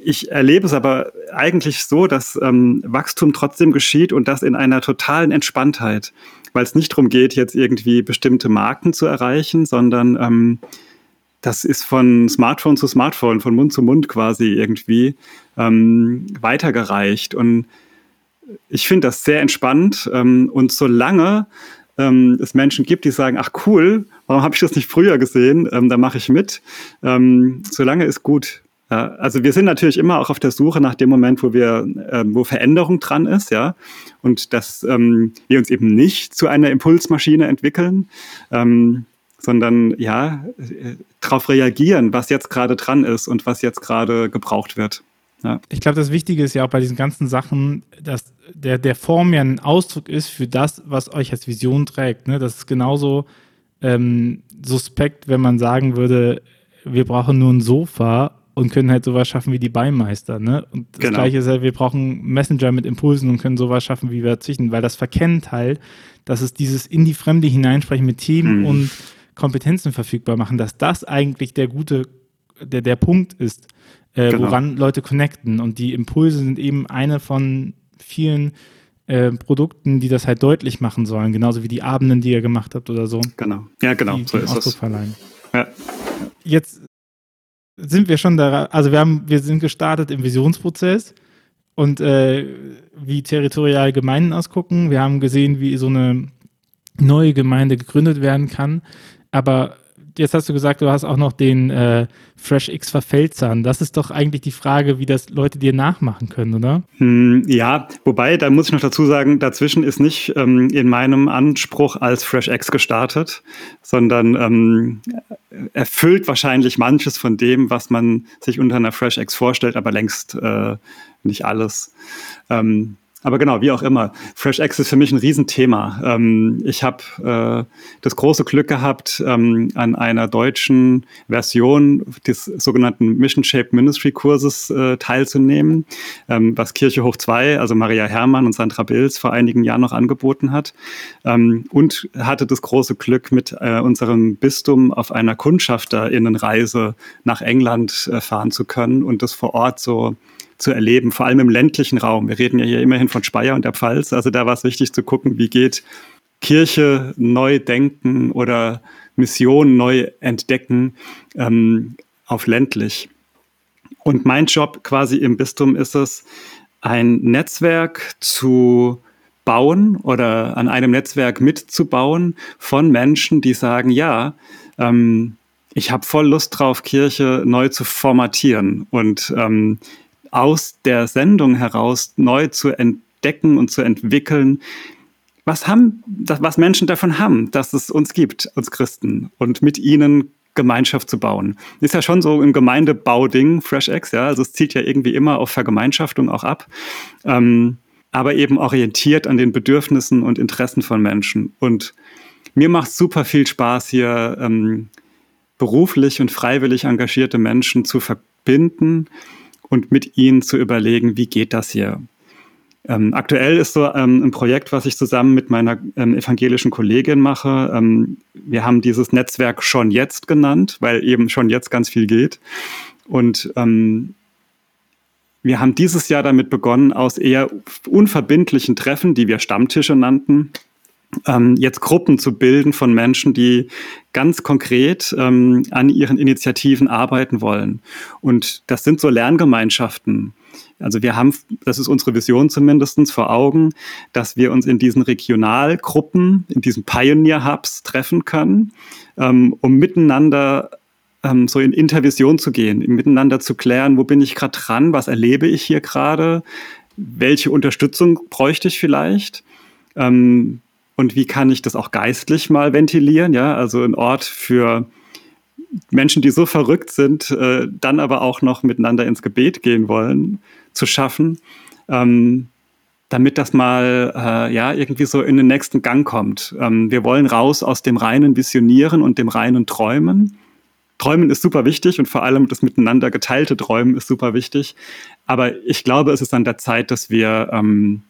Ich erlebe es aber eigentlich so, dass ähm, Wachstum trotzdem geschieht und das in einer totalen Entspanntheit, weil es nicht darum geht, jetzt irgendwie bestimmte Marken zu erreichen, sondern ähm, das ist von Smartphone zu Smartphone, von Mund zu Mund quasi irgendwie ähm, weitergereicht. Und ich finde das sehr entspannt. Ähm, und solange ähm, es Menschen gibt, die sagen, ach cool, warum habe ich das nicht früher gesehen, ähm, da mache ich mit, ähm, solange ist gut. Ja, also wir sind natürlich immer auch auf der Suche nach dem Moment, wo wir, äh, wo Veränderung dran ist, ja, und dass ähm, wir uns eben nicht zu einer Impulsmaschine entwickeln, ähm, sondern ja, darauf reagieren, was jetzt gerade dran ist und was jetzt gerade gebraucht wird. Ich glaube, das Wichtige ist ja auch bei diesen ganzen Sachen, dass der, der Form ja ein Ausdruck ist für das, was euch als Vision trägt. Ne? Das ist genauso ähm, suspekt, wenn man sagen würde, wir brauchen nur ein Sofa und können halt sowas schaffen wie die Beimeister. Ne? Und das genau. Gleiche ist halt, wir brauchen Messenger mit Impulsen und können sowas schaffen wie wir züchten, weil das verkennt halt, dass es dieses in die Fremde hineinsprechen mit Themen mhm. und Kompetenzen verfügbar machen, dass das eigentlich der gute, der, der Punkt ist, äh, genau. woran Leute connecten. Und die Impulse sind eben eine von vielen äh, Produkten, die das halt deutlich machen sollen, genauso wie die Abenden, die ihr gemacht habt oder so. Genau, ja, genau, die, so ist es. Ja. Jetzt sind wir schon da, also wir haben, wir sind gestartet im Visionsprozess und äh, wie territorial Gemeinden ausgucken. Wir haben gesehen, wie so eine neue Gemeinde gegründet werden kann. Aber jetzt hast du gesagt, du hast auch noch den äh, FreshX Verfeldzahn. Das ist doch eigentlich die Frage, wie das Leute dir nachmachen können, oder? Hm, ja, wobei, da muss ich noch dazu sagen, dazwischen ist nicht ähm, in meinem Anspruch als FreshX gestartet, sondern ähm, erfüllt wahrscheinlich manches von dem, was man sich unter einer FreshX vorstellt, aber längst äh, nicht alles. Ähm, aber genau, wie auch immer. FreshX ist für mich ein Riesenthema. Ähm, ich habe äh, das große Glück gehabt, ähm, an einer deutschen Version des sogenannten Mission Shaped Ministry Kurses äh, teilzunehmen, ähm, was Kirche Hoch 2, also Maria Herrmann und Sandra Bills vor einigen Jahren noch angeboten hat. Ähm, und hatte das große Glück, mit äh, unserem Bistum auf einer Kundschafterinnenreise nach England äh, fahren zu können und das vor Ort so zu erleben, vor allem im ländlichen Raum. Wir reden ja hier immerhin von Speyer und der Pfalz. Also da war es wichtig zu gucken, wie geht Kirche neu denken oder Mission neu entdecken ähm, auf ländlich. Und mein Job quasi im Bistum ist es, ein Netzwerk zu bauen oder an einem Netzwerk mitzubauen von Menschen, die sagen, ja, ähm, ich habe voll Lust drauf, Kirche neu zu formatieren und ähm, aus der Sendung heraus neu zu entdecken und zu entwickeln, was haben, was Menschen davon haben, dass es uns gibt, uns Christen, und mit ihnen Gemeinschaft zu bauen. Ist ja schon so ein Gemeindebauding, FreshX, ja, also es zielt ja irgendwie immer auf Vergemeinschaftung auch ab, ähm, aber eben orientiert an den Bedürfnissen und Interessen von Menschen. Und mir macht super viel Spaß, hier ähm, beruflich und freiwillig engagierte Menschen zu verbinden und mit ihnen zu überlegen, wie geht das hier? Ähm, aktuell ist so ähm, ein Projekt, was ich zusammen mit meiner ähm, evangelischen Kollegin mache. Ähm, wir haben dieses Netzwerk schon jetzt genannt, weil eben schon jetzt ganz viel geht. Und ähm, wir haben dieses Jahr damit begonnen, aus eher unverbindlichen Treffen, die wir Stammtische nannten, ähm, jetzt Gruppen zu bilden von Menschen, die ganz konkret ähm, an ihren Initiativen arbeiten wollen. Und das sind so Lerngemeinschaften. Also wir haben, das ist unsere Vision zumindest vor Augen, dass wir uns in diesen Regionalgruppen, in diesen Pioneer-Hubs treffen können, ähm, um miteinander ähm, so in Intervision zu gehen, miteinander zu klären, wo bin ich gerade dran, was erlebe ich hier gerade, welche Unterstützung bräuchte ich vielleicht. Ähm, und wie kann ich das auch geistlich mal ventilieren, ja, also ein Ort für Menschen, die so verrückt sind, äh, dann aber auch noch miteinander ins Gebet gehen wollen, zu schaffen, ähm, damit das mal äh, ja irgendwie so in den nächsten Gang kommt. Ähm, wir wollen raus aus dem reinen Visionieren und dem reinen Träumen. Träumen ist super wichtig und vor allem das miteinander geteilte Träumen ist super wichtig. Aber ich glaube, es ist an der Zeit, dass wir ähm,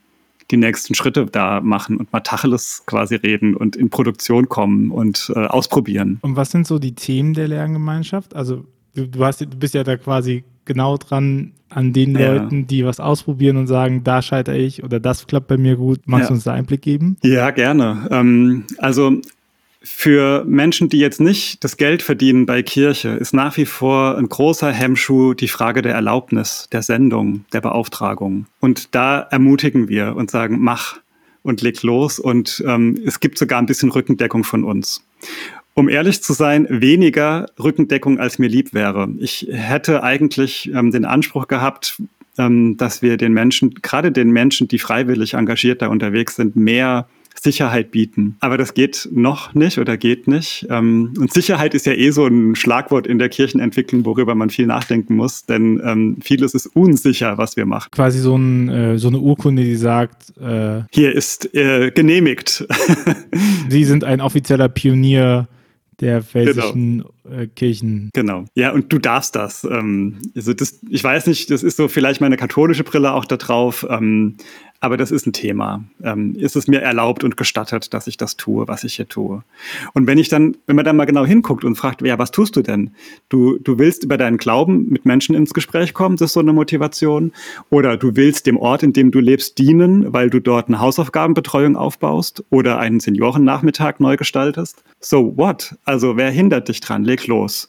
die nächsten Schritte da machen und mal Tacheles quasi reden und in Produktion kommen und äh, ausprobieren. Und was sind so die Themen der Lerngemeinschaft? Also du, du, hast, du bist ja da quasi genau dran an den ja. Leuten, die was ausprobieren und sagen, da scheitere ich oder das klappt bei mir gut. Magst ja. du uns da Einblick geben? Ja, gerne. Ähm, also für Menschen, die jetzt nicht das Geld verdienen bei Kirche, ist nach wie vor ein großer Hemmschuh die Frage der Erlaubnis, der Sendung, der Beauftragung. Und da ermutigen wir und sagen, mach und leg los. Und ähm, es gibt sogar ein bisschen Rückendeckung von uns. Um ehrlich zu sein, weniger Rückendeckung, als mir lieb wäre. Ich hätte eigentlich ähm, den Anspruch gehabt, ähm, dass wir den Menschen, gerade den Menschen, die freiwillig engagiert da unterwegs sind, mehr Sicherheit bieten. Aber das geht noch nicht oder geht nicht. Ähm, und Sicherheit ist ja eh so ein Schlagwort in der Kirchenentwicklung, worüber man viel nachdenken muss, denn ähm, vieles ist unsicher, was wir machen. Quasi so, ein, äh, so eine Urkunde, die sagt, äh, hier ist äh, genehmigt. <laughs> Sie sind ein offizieller Pionier der pfälzischen genau. Äh, Kirchen. Genau. Ja, und du darfst das. Ähm, also das. Ich weiß nicht, das ist so vielleicht meine katholische Brille auch da drauf. Ähm, aber das ist ein Thema. Ähm, ist es mir erlaubt und gestattet, dass ich das tue, was ich hier tue? Und wenn ich dann, wenn man dann mal genau hinguckt und fragt, ja, was tust du denn? Du, du willst über deinen Glauben mit Menschen ins Gespräch kommen, das ist so eine Motivation. Oder du willst dem Ort, in dem du lebst, dienen, weil du dort eine Hausaufgabenbetreuung aufbaust oder einen Seniorennachmittag neu gestaltest. So what? Also wer hindert dich dran? Leg los.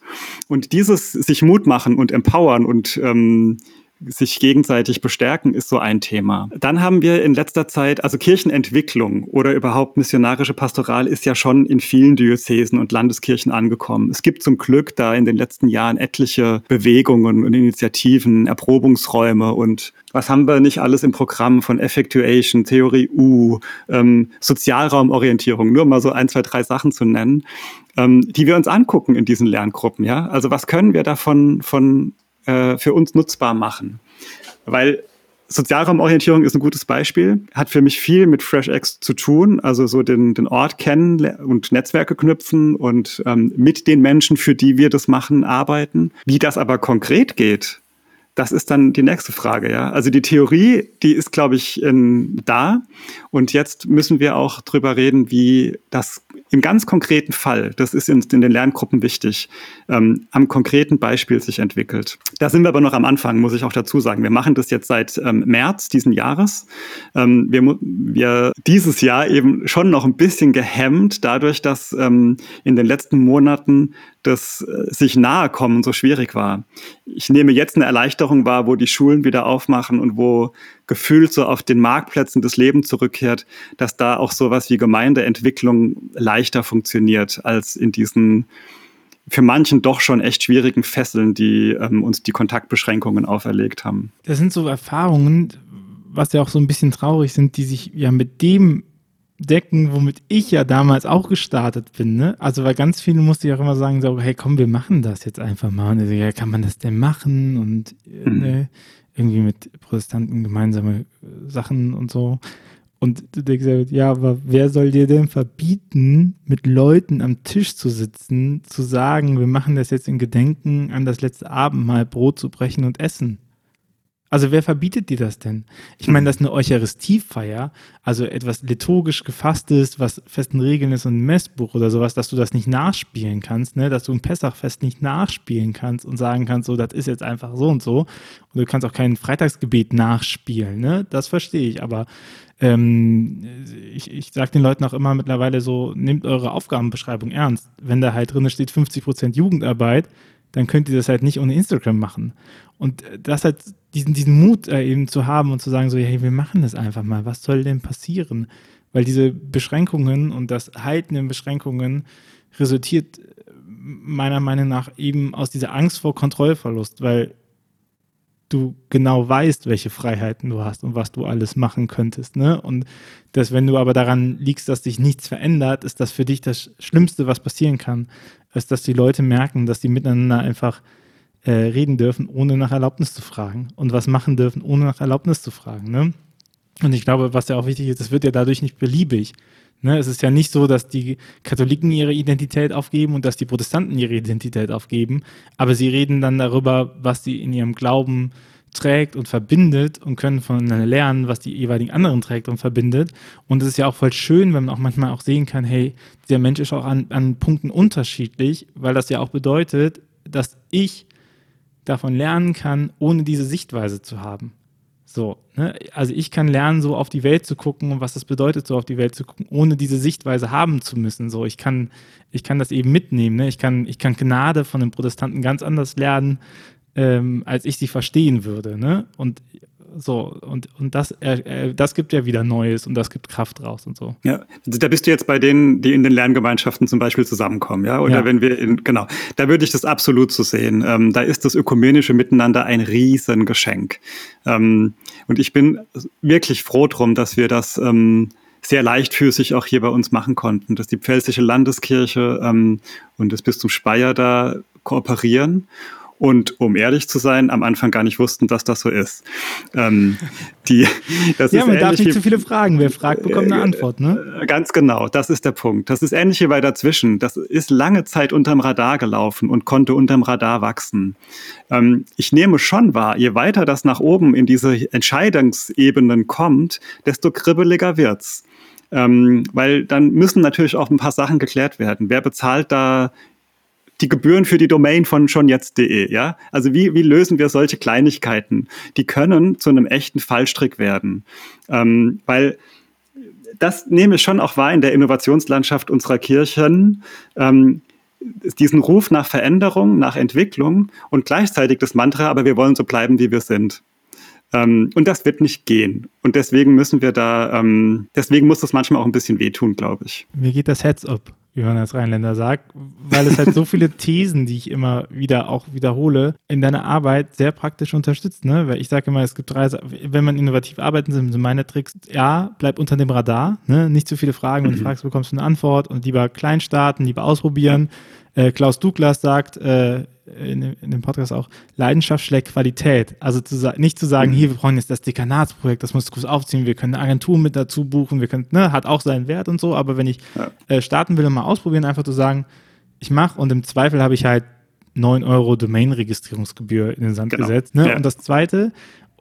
Und dieses sich Mut machen und empowern und ähm, sich gegenseitig bestärken, ist so ein Thema. Dann haben wir in letzter Zeit, also Kirchenentwicklung oder überhaupt missionarische Pastoral ist ja schon in vielen Diözesen und Landeskirchen angekommen. Es gibt zum Glück da in den letzten Jahren etliche Bewegungen und Initiativen, Erprobungsräume und was haben wir nicht alles im Programm von Effectuation, Theorie U, ähm, Sozialraumorientierung, nur mal so ein, zwei, drei Sachen zu nennen, ähm, die wir uns angucken in diesen Lerngruppen. Ja, also was können wir davon von äh, für uns nutzbar machen. Weil Sozialraumorientierung ist ein gutes Beispiel, hat für mich viel mit FreshX zu tun, also so den, den Ort kennen und Netzwerke knüpfen und ähm, mit den Menschen, für die wir das machen, arbeiten. Wie das aber konkret geht, das ist dann die nächste Frage, ja. Also die Theorie, die ist, glaube ich, in, da. Und jetzt müssen wir auch drüber reden, wie das im ganz konkreten Fall, das ist in, in den Lerngruppen wichtig, ähm, am konkreten Beispiel sich entwickelt. Da sind wir aber noch am Anfang, muss ich auch dazu sagen. Wir machen das jetzt seit ähm, März diesen Jahres. Ähm, wir, wir dieses Jahr eben schon noch ein bisschen gehemmt, dadurch, dass ähm, in den letzten Monaten das äh, sich nahe kommen so schwierig war. Ich nehme jetzt eine Erleichterung wahr, wo die Schulen wieder aufmachen und wo gefühlt so auf den Marktplätzen das Leben zurückkehrt, dass da auch sowas wie Gemeindeentwicklung leichter funktioniert als in diesen für manchen doch schon echt schwierigen Fesseln, die ähm, uns die Kontaktbeschränkungen auferlegt haben. Das sind so Erfahrungen, was ja auch so ein bisschen traurig sind, die sich ja mit dem decken, womit ich ja damals auch gestartet bin. Ne? Also weil ganz viele musste ich auch immer sagen, so, hey komm, wir machen das jetzt einfach mal. Und also, ja, kann man das denn machen? Und äh, mhm. ne? irgendwie mit Protestanten gemeinsame äh, Sachen und so. Und du denkst ja, aber wer soll dir denn verbieten, mit Leuten am Tisch zu sitzen, zu sagen, wir machen das jetzt in Gedenken an das letzte Abendmahl, Brot zu brechen und essen? Also wer verbietet dir das denn? Ich meine, das ist eine Eucharistiefeier, also etwas liturgisch gefasstes, was festen Regeln ist und ein Messbuch oder sowas, dass du das nicht nachspielen kannst, ne? dass du ein Pessachfest nicht nachspielen kannst und sagen kannst, so, das ist jetzt einfach so und so. Und du kannst auch kein Freitagsgebet nachspielen, ne? Das verstehe ich, aber ähm, ich, ich sage den Leuten auch immer mittlerweile so, nehmt eure Aufgabenbeschreibung ernst. Wenn da halt drin steht 50 Prozent Jugendarbeit, dann könnt ihr das halt nicht ohne Instagram machen. Und das halt, diesen, diesen Mut äh, eben zu haben und zu sagen, so, hey, wir machen das einfach mal, was soll denn passieren? Weil diese Beschränkungen und das Halten in Beschränkungen resultiert äh, meiner Meinung nach eben aus dieser Angst vor Kontrollverlust, weil du genau weißt, welche Freiheiten du hast und was du alles machen könntest. Ne? Und dass, wenn du aber daran liegst, dass sich nichts verändert, ist das für dich das Schlimmste, was passieren kann, ist, dass die Leute merken, dass die miteinander einfach äh, reden dürfen, ohne nach Erlaubnis zu fragen und was machen dürfen, ohne nach Erlaubnis zu fragen. Ne? Und ich glaube, was ja auch wichtig ist, es wird ja dadurch nicht beliebig. Ne? Es ist ja nicht so, dass die Katholiken ihre Identität aufgeben und dass die Protestanten ihre Identität aufgeben, aber sie reden dann darüber, was sie in ihrem Glauben trägt und verbindet und können voneinander lernen, was die jeweiligen anderen trägt und verbindet. Und es ist ja auch voll schön, wenn man auch manchmal auch sehen kann, hey, der Mensch ist auch an, an Punkten unterschiedlich, weil das ja auch bedeutet, dass ich davon lernen kann, ohne diese Sichtweise zu haben. So, ne? Also ich kann lernen, so auf die Welt zu gucken und was das bedeutet, so auf die Welt zu gucken, ohne diese Sichtweise haben zu müssen. So, ich kann, ich kann das eben mitnehmen. Ne? Ich, kann, ich kann Gnade von den Protestanten ganz anders lernen, ähm, als ich sie verstehen würde. Ne? Und so, und, und das, äh, das gibt ja wieder Neues und das gibt Kraft raus und so. Ja, da bist du jetzt bei denen, die in den Lerngemeinschaften zum Beispiel zusammenkommen, ja? Oder ja. wenn wir in, genau, da würde ich das absolut so sehen. Ähm, da ist das ökumenische Miteinander ein Riesengeschenk. Ähm, und ich bin wirklich froh drum, dass wir das ähm, sehr leichtfüßig auch hier bei uns machen konnten, dass die Pfälzische Landeskirche ähm, und das Bistum Speyer da kooperieren und um ehrlich zu sein, am Anfang gar nicht wussten, dass das so ist. Ähm, die, das ja, ist man darf nicht zu viele Fragen. Wer fragt, bekommt eine Antwort, ne? Äh, ganz genau, das ist der Punkt. Das ist ähnlich wie bei dazwischen. Das ist lange Zeit unterm Radar gelaufen und konnte unterm Radar wachsen. Ähm, ich nehme schon wahr, je weiter das nach oben in diese Entscheidungsebenen kommt, desto kribbeliger wird's. Ähm, weil dann müssen natürlich auch ein paar Sachen geklärt werden. Wer bezahlt da die Gebühren für die Domain von schonjetzt.de, ja? Also wie, wie lösen wir solche Kleinigkeiten? Die können zu einem echten Fallstrick werden. Ähm, weil das nehme ich schon auch wahr in der Innovationslandschaft unserer Kirchen. Ähm, diesen Ruf nach Veränderung, nach Entwicklung und gleichzeitig das Mantra, aber wir wollen so bleiben, wie wir sind. Ähm, und das wird nicht gehen. Und deswegen müssen wir da, ähm, deswegen muss das manchmal auch ein bisschen wehtun, glaube ich. Mir geht das Heads up wie man als Rheinländer sagt, weil es halt so viele <laughs> Thesen, die ich immer wieder auch wiederhole, in deiner Arbeit sehr praktisch unterstützt. Ne? Weil ich sage immer, es gibt drei, wenn man innovativ arbeiten sind meine Tricks, ja, bleib unter dem Radar, ne? nicht zu viele Fragen, wenn du <clears throat> fragst, bekommst du eine Antwort und lieber klein starten, lieber ausprobieren. Äh, Klaus Douglas sagt äh, in, in, dem Podcast auch, Leidenschaft schlägt Qualität. Also zu, nicht zu sagen, mhm. hier, wir brauchen jetzt das Dekanatsprojekt, das muss groß aufziehen, wir können eine Agentur mit dazu buchen, wir können, ne, hat auch seinen Wert und so, aber wenn ich ja. äh, starten will und mal ausprobieren, einfach zu sagen, ich mache und im Zweifel habe ich halt 9 Euro Domain-Registrierungsgebühr in den Sand genau. gesetzt. Ne? Ja. Und das Zweite,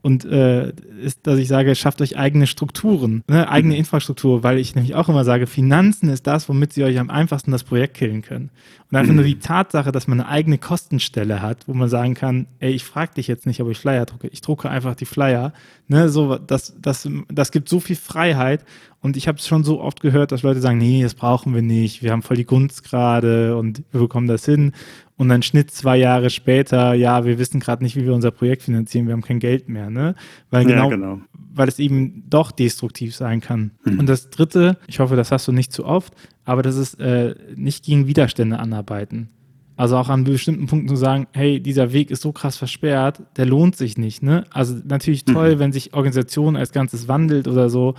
und äh, ist, dass ich sage, schafft euch eigene Strukturen, ne? eigene mhm. Infrastruktur, weil ich nämlich auch immer sage, Finanzen ist das, womit sie euch am einfachsten das Projekt killen können. Und einfach mhm. nur die Tatsache, dass man eine eigene Kostenstelle hat, wo man sagen kann, ey, ich frage dich jetzt nicht, ob ich Flyer drucke, ich drucke einfach die Flyer. Ne? So, das, das, das gibt so viel Freiheit. Und ich habe es schon so oft gehört, dass Leute sagen, nee, das brauchen wir nicht, wir haben voll die Gunst gerade und wir bekommen das hin und dann Schnitt zwei Jahre später, ja, wir wissen gerade nicht, wie wir unser Projekt finanzieren, wir haben kein Geld mehr, ne? Weil genau, ja, genau. weil es eben doch destruktiv sein kann. Mhm. Und das dritte, ich hoffe, das hast du nicht zu oft, aber das ist äh, nicht gegen Widerstände anarbeiten. Also auch an bestimmten Punkten zu sagen, hey, dieser Weg ist so krass versperrt, der lohnt sich nicht. Ne? Also natürlich toll, mhm. wenn sich Organisation als Ganzes wandelt oder so,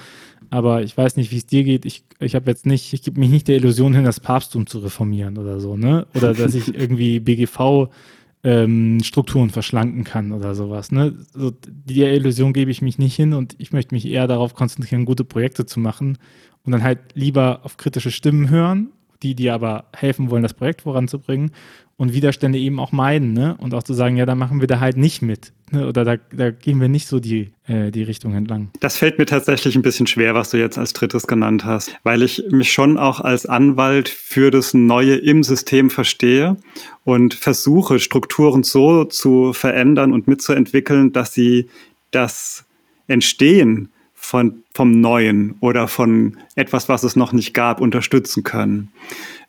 aber ich weiß nicht, wie es dir geht. Ich, ich habe jetzt nicht, ich gebe mich nicht der Illusion hin, das Papsttum zu reformieren oder so, ne? Oder <laughs> dass ich irgendwie BGV ähm, Strukturen verschlanken kann oder sowas. Ne? So, der Illusion gebe ich mich nicht hin und ich möchte mich eher darauf konzentrieren, gute Projekte zu machen und dann halt lieber auf kritische Stimmen hören, die dir aber helfen wollen, das Projekt voranzubringen und Widerstände eben auch meiden, ne? Und auch zu sagen, ja, da machen wir da halt nicht mit. Ne? Oder da, da gehen wir nicht so die, äh, die Richtung entlang. Das fällt mir tatsächlich ein bisschen schwer, was du jetzt als drittes genannt hast, weil ich mich schon auch als Anwalt für das Neue im System verstehe und versuche, Strukturen so zu verändern und mitzuentwickeln, dass sie das Entstehen von, vom Neuen oder von etwas, was es noch nicht gab, unterstützen können.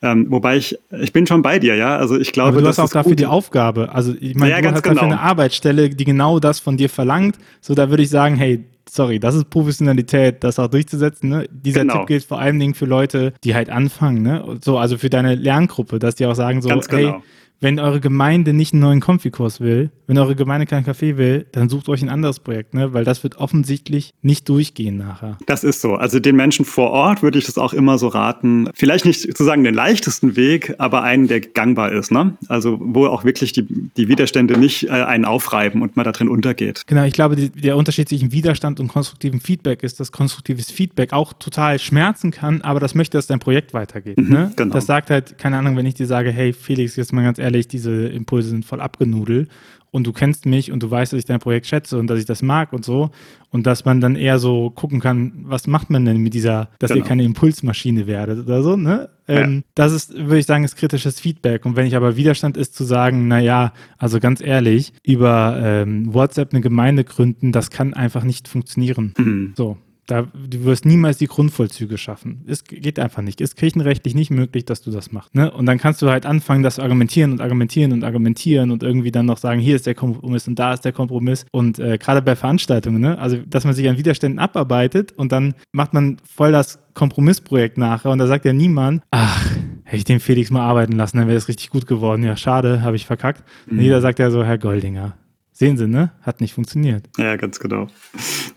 Ähm, wobei ich, ich bin schon bei dir, ja. Also ich glaube, Aber du hast auch dafür gut. die Aufgabe. Also ich meine, ja, du hast genau. dafür eine Arbeitsstelle, die genau das von dir verlangt. So, da würde ich sagen, hey, sorry, das ist Professionalität, das auch durchzusetzen. Ne? Dieser genau. Tipp gilt vor allen Dingen für Leute, die halt anfangen. Ne? So, also für deine Lerngruppe, dass die auch sagen so, Ganz genau. hey, wenn eure Gemeinde nicht einen neuen Konfikurs will, wenn eure Gemeinde keinen Kaffee will, dann sucht euch ein anderes Projekt, ne? weil das wird offensichtlich nicht durchgehen nachher. Das ist so. Also den Menschen vor Ort würde ich das auch immer so raten. Vielleicht nicht sozusagen den leichtesten Weg, aber einen, der gangbar ist. Ne? Also wo auch wirklich die, die Widerstände nicht äh, einen aufreiben und man da drin untergeht. Genau, ich glaube, die, der Unterschied zwischen Widerstand und konstruktivem Feedback ist, dass konstruktives Feedback auch total schmerzen kann, aber das möchte, dass dein Projekt weitergeht. Mhm, ne? genau. Das sagt halt, keine Ahnung, wenn ich dir sage, hey Felix, jetzt mal ganz ehrlich, ehrlich, diese Impulse sind voll abgenudelt und du kennst mich und du weißt, dass ich dein Projekt schätze und dass ich das mag und so. Und dass man dann eher so gucken kann, was macht man denn mit dieser, dass genau. ihr keine Impulsmaschine werdet oder so, ne? Ja. Ähm, das ist, würde ich sagen, ist kritisches Feedback. Und wenn ich aber Widerstand ist zu sagen, naja, also ganz ehrlich, über ähm, WhatsApp eine Gemeinde gründen, das kann einfach nicht funktionieren. Mhm. So. Da, du wirst niemals die Grundvollzüge schaffen. Es geht einfach nicht. Es ist kirchenrechtlich nicht möglich, dass du das machst. Ne? Und dann kannst du halt anfangen, das zu argumentieren und argumentieren und argumentieren und irgendwie dann noch sagen, hier ist der Kompromiss und da ist der Kompromiss. Und äh, gerade bei Veranstaltungen, ne? also dass man sich an Widerständen abarbeitet und dann macht man voll das Kompromissprojekt nachher und da sagt ja niemand, ach, hätte ich den Felix mal arbeiten lassen, dann wäre es richtig gut geworden. Ja, schade, habe ich verkackt. Mhm. Und jeder sagt ja so, Herr Goldinger, Sehen Sie, ne? Hat nicht funktioniert. Ja, ganz genau.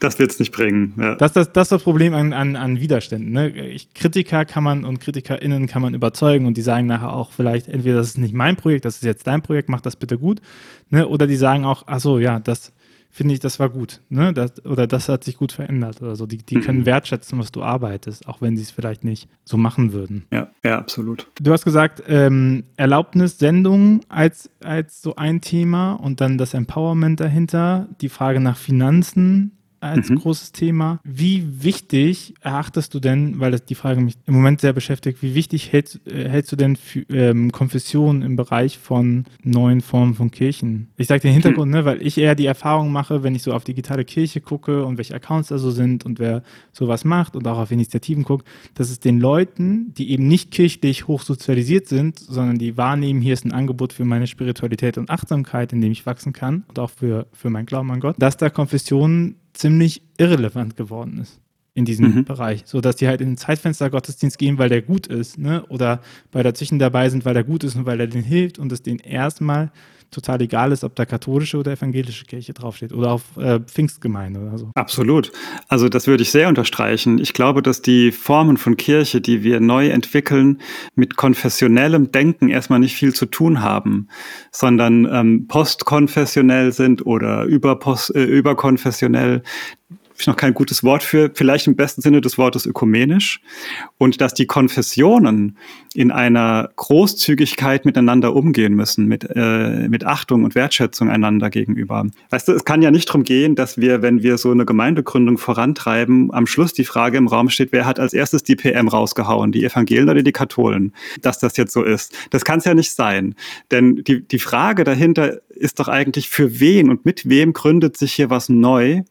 Das wird es nicht bringen. Ja. Das, das, das ist das Problem an, an, an Widerständen. Ne? Ich, Kritiker kann man und KritikerInnen kann man überzeugen und die sagen nachher auch vielleicht, entweder das ist nicht mein Projekt, das ist jetzt dein Projekt, mach das bitte gut. Ne? Oder die sagen auch, ach so, ja, das finde ich, das war gut. Ne? Das, oder das hat sich gut verändert. Also die, die können mhm. wertschätzen, was du arbeitest, auch wenn sie es vielleicht nicht so machen würden. Ja, ja, absolut. Du hast gesagt, ähm, Erlaubnissendung als, als so ein Thema und dann das Empowerment dahinter, die Frage nach Finanzen als mhm. großes Thema. Wie wichtig erachtest du denn, weil das die Frage mich im Moment sehr beschäftigt, wie wichtig hältst, äh, hältst du denn für, ähm, Konfessionen im Bereich von neuen Formen von Kirchen? Ich sage den Hintergrund, mhm. ne, weil ich eher die Erfahrung mache, wenn ich so auf digitale Kirche gucke und welche Accounts da so sind und wer sowas macht und auch auf Initiativen guckt, dass es den Leuten, die eben nicht kirchlich hochsozialisiert sind, sondern die wahrnehmen, hier ist ein Angebot für meine Spiritualität und Achtsamkeit, in dem ich wachsen kann und auch für, für mein Glauben an Gott, dass da Konfessionen ziemlich irrelevant geworden ist. in diesem mhm. Bereich, so dass die halt in den Zeitfenster Gottesdienst gehen, weil der gut ist, ne? Oder weil dazwischen dabei sind, weil der gut ist und weil er denen hilft und es denen erstmal total egal ist, ob da katholische oder evangelische Kirche draufsteht oder auf äh, Pfingstgemeinde oder so. Absolut. Also das würde ich sehr unterstreichen. Ich glaube, dass die Formen von Kirche, die wir neu entwickeln, mit konfessionellem Denken erstmal nicht viel zu tun haben, sondern ähm, postkonfessionell sind oder überpost, äh, überkonfessionell ich noch kein gutes Wort für, vielleicht im besten Sinne des Wortes ökumenisch. Und dass die Konfessionen in einer Großzügigkeit miteinander umgehen müssen, mit, äh, mit Achtung und Wertschätzung einander gegenüber. Weißt du, es kann ja nicht darum gehen, dass wir, wenn wir so eine Gemeindegründung vorantreiben, am Schluss die Frage im Raum steht, wer hat als erstes die PM rausgehauen, die Evangelien oder die Katholen, dass das jetzt so ist. Das kann es ja nicht sein. Denn die, die Frage dahinter ist doch eigentlich, für wen und mit wem gründet sich hier was neu?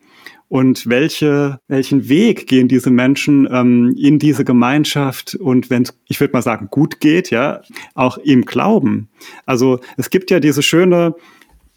Und welche, welchen Weg gehen diese Menschen ähm, in diese Gemeinschaft und wenn es, ich würde mal sagen, gut geht, ja, auch im Glauben. Also es gibt ja diese schöne,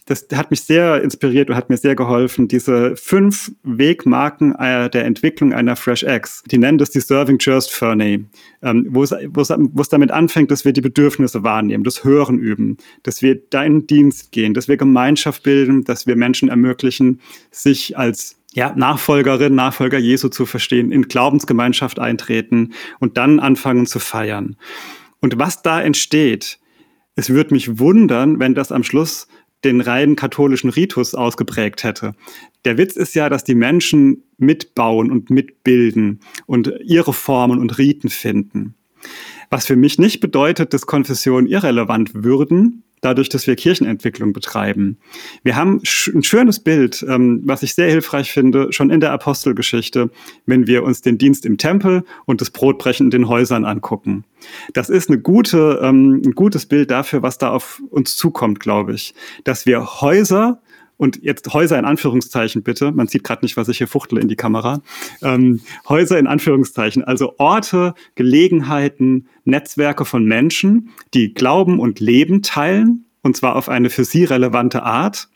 das hat mich sehr inspiriert und hat mir sehr geholfen, diese fünf Wegmarken äh, der Entwicklung einer Fresh X. Die nennen das die Serving First Ferney, ähm, wo, es, wo, es, wo es damit anfängt, dass wir die Bedürfnisse wahrnehmen, das Hören üben, dass wir deinen Dienst gehen, dass wir Gemeinschaft bilden, dass wir Menschen ermöglichen, sich als ja, Nachfolgerin, Nachfolger Jesu zu verstehen, in Glaubensgemeinschaft eintreten und dann anfangen zu feiern. Und was da entsteht, es würde mich wundern, wenn das am Schluss den reinen katholischen Ritus ausgeprägt hätte. Der Witz ist ja, dass die Menschen mitbauen und mitbilden und ihre Formen und Riten finden. Was für mich nicht bedeutet, dass Konfessionen irrelevant würden, dadurch, dass wir Kirchenentwicklung betreiben. Wir haben ein schönes Bild, ähm, was ich sehr hilfreich finde, schon in der Apostelgeschichte, wenn wir uns den Dienst im Tempel und das Brotbrechen in den Häusern angucken. Das ist eine gute, ähm, ein gutes Bild dafür, was da auf uns zukommt, glaube ich. Dass wir Häuser und jetzt Häuser in Anführungszeichen bitte, man sieht gerade nicht, was ich hier fuchtle in die Kamera, ähm, Häuser in Anführungszeichen, also Orte, Gelegenheiten, Netzwerke von Menschen, die Glauben und Leben teilen, und zwar auf eine für sie relevante Art.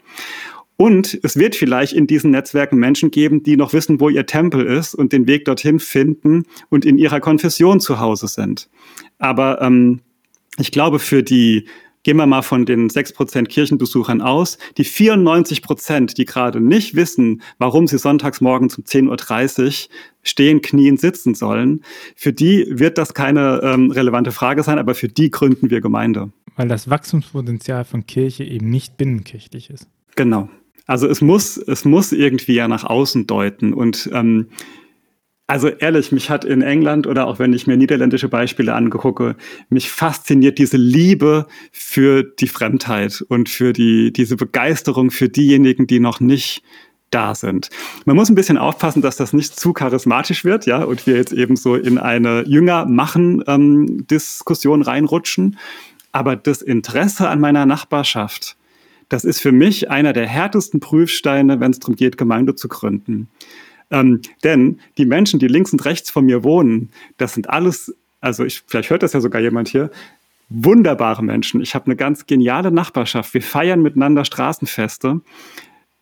Und es wird vielleicht in diesen Netzwerken Menschen geben, die noch wissen, wo ihr Tempel ist und den Weg dorthin finden und in ihrer Konfession zu Hause sind. Aber ähm, ich glaube, für die Gehen wir mal von den 6% Kirchenbesuchern aus. Die 94%, die gerade nicht wissen, warum sie sonntags morgens um 10.30 Uhr stehen, knien, sitzen sollen, für die wird das keine ähm, relevante Frage sein, aber für die gründen wir Gemeinde. Weil das Wachstumspotenzial von Kirche eben nicht binnenkirchlich ist. Genau. Also es muss, es muss irgendwie ja nach außen deuten. Und ähm, also ehrlich, mich hat in England oder auch wenn ich mir niederländische Beispiele angucke, mich fasziniert diese Liebe für die Fremdheit und für die, diese Begeisterung für diejenigen, die noch nicht da sind. Man muss ein bisschen aufpassen, dass das nicht zu charismatisch wird, ja, und wir jetzt eben so in eine Jünger-Machen-Diskussion ähm, reinrutschen. Aber das Interesse an meiner Nachbarschaft, das ist für mich einer der härtesten Prüfsteine, wenn es darum geht, Gemeinde zu gründen. Ähm, denn die Menschen, die links und rechts von mir wohnen, das sind alles, also ich, vielleicht hört das ja sogar jemand hier, wunderbare Menschen. Ich habe eine ganz geniale Nachbarschaft. Wir feiern miteinander Straßenfeste.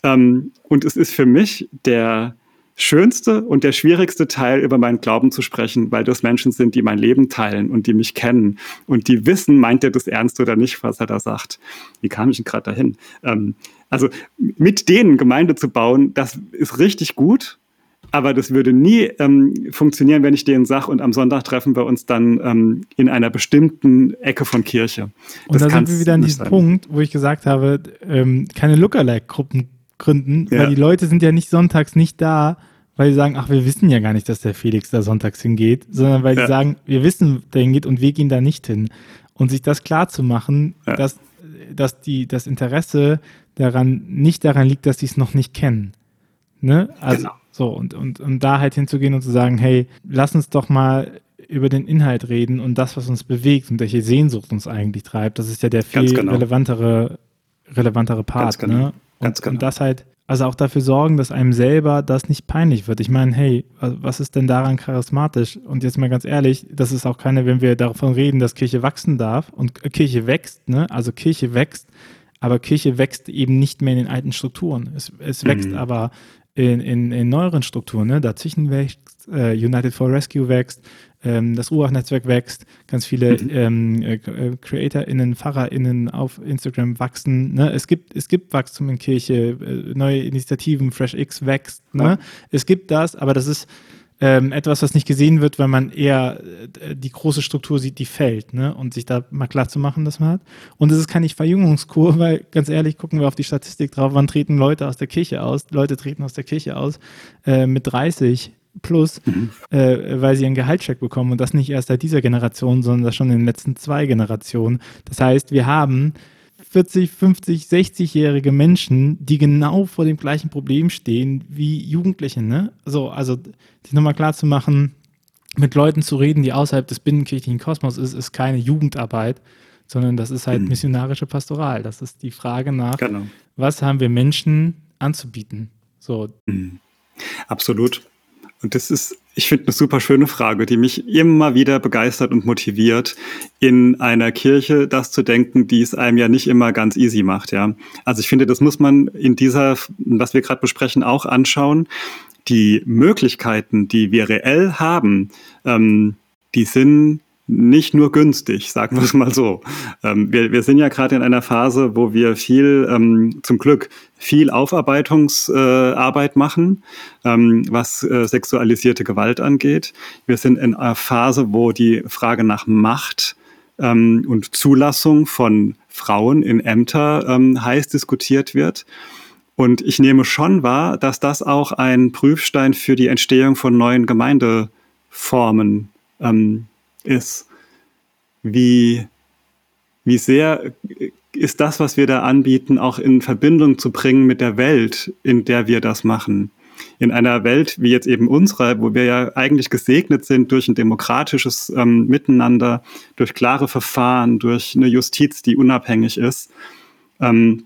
Ähm, und es ist für mich der schönste und der schwierigste Teil, über meinen Glauben zu sprechen, weil das Menschen sind, die mein Leben teilen und die mich kennen und die wissen, meint er das ernst oder nicht, was er da sagt. Wie kam ich denn gerade dahin? Ähm, also mit denen Gemeinde zu bauen, das ist richtig gut aber das würde nie ähm, funktionieren, wenn ich denen sage, und am Sonntag treffen wir uns dann ähm, in einer bestimmten Ecke von Kirche. Das und da sind wir wieder an diesem Punkt, wo ich gesagt habe, ähm, keine Lookalike-Gruppen gründen, ja. weil die Leute sind ja nicht sonntags nicht da, weil sie sagen, ach, wir wissen ja gar nicht, dass der Felix da sonntags hingeht, sondern weil ja. sie sagen, wir wissen, der hingeht und wir gehen da nicht hin. Und sich das klar zu machen, ja. dass, dass die, das Interesse daran nicht daran liegt, dass sie es noch nicht kennen. Ne? Also, genau. So, und, und, und da halt hinzugehen und zu sagen, hey, lass uns doch mal über den Inhalt reden und das, was uns bewegt und welche Sehnsucht uns eigentlich treibt, das ist ja der viel genau. relevantere, relevantere Part. Ganz genau. Ne? Und, Ganz genau. und das halt, also auch dafür sorgen, dass einem selber das nicht peinlich wird. Ich meine, hey, was ist denn daran charismatisch? Und jetzt mal ganz ehrlich, das ist auch keine, wenn wir davon reden, dass Kirche wachsen darf und Kirche wächst, ne? Also Kirche wächst aber Kirche wächst eben nicht mehr in den alten Strukturen. Es, es wächst mhm. aber in, in, in neueren Strukturen. Ne? Dazwischen wächst, äh, United for Rescue wächst, ähm, das Ruach-Netzwerk wächst, ganz viele mhm. ähm, äh, äh CreatorInnen, PfarrerInnen auf Instagram wachsen. Ne? Es, gibt, es gibt Wachstum in Kirche, äh, neue Initiativen, FreshX wächst. Ne? Ja. Es gibt das, aber das ist ähm, etwas, was nicht gesehen wird, weil man eher äh, die große Struktur sieht, die fällt, ne? Und sich da mal klar zu machen, dass man hat. Und es ist keine Verjüngungskur, <laughs> weil ganz ehrlich, gucken wir auf die Statistik drauf, wann treten Leute aus der Kirche aus? Leute treten aus der Kirche aus äh, mit 30 plus, mhm. äh, weil sie einen Gehaltscheck bekommen und das nicht erst seit dieser Generation, sondern das schon in den letzten zwei Generationen. Das heißt, wir haben 40, 50, 60-jährige Menschen, die genau vor dem gleichen Problem stehen wie Jugendliche. Ne? So, also sich nochmal klar zu machen, mit Leuten zu reden, die außerhalb des binnenkirchlichen Kosmos ist, ist keine Jugendarbeit, sondern das ist halt mhm. missionarische Pastoral. Das ist die Frage nach, genau. was haben wir Menschen anzubieten? So. Mhm. Absolut. Und das ist, ich finde, eine super schöne Frage, die mich immer wieder begeistert und motiviert, in einer Kirche das zu denken, die es einem ja nicht immer ganz easy macht, ja. Also ich finde, das muss man in dieser, was wir gerade besprechen, auch anschauen. Die Möglichkeiten, die wir reell haben, ähm, die sind nicht nur günstig, sagen wir es mal so. Ähm, wir, wir sind ja gerade in einer Phase, wo wir viel, ähm, zum Glück, viel Aufarbeitungsarbeit äh, machen, ähm, was äh, sexualisierte Gewalt angeht. Wir sind in einer Phase, wo die Frage nach Macht ähm, und Zulassung von Frauen in Ämter ähm, heiß diskutiert wird. Und ich nehme schon wahr, dass das auch ein Prüfstein für die Entstehung von neuen Gemeindeformen ähm, ist. Wie, wie sehr ist das, was wir da anbieten, auch in Verbindung zu bringen mit der Welt, in der wir das machen? In einer Welt wie jetzt eben unserer, wo wir ja eigentlich gesegnet sind durch ein demokratisches ähm, Miteinander, durch klare Verfahren, durch eine Justiz, die unabhängig ist, ähm,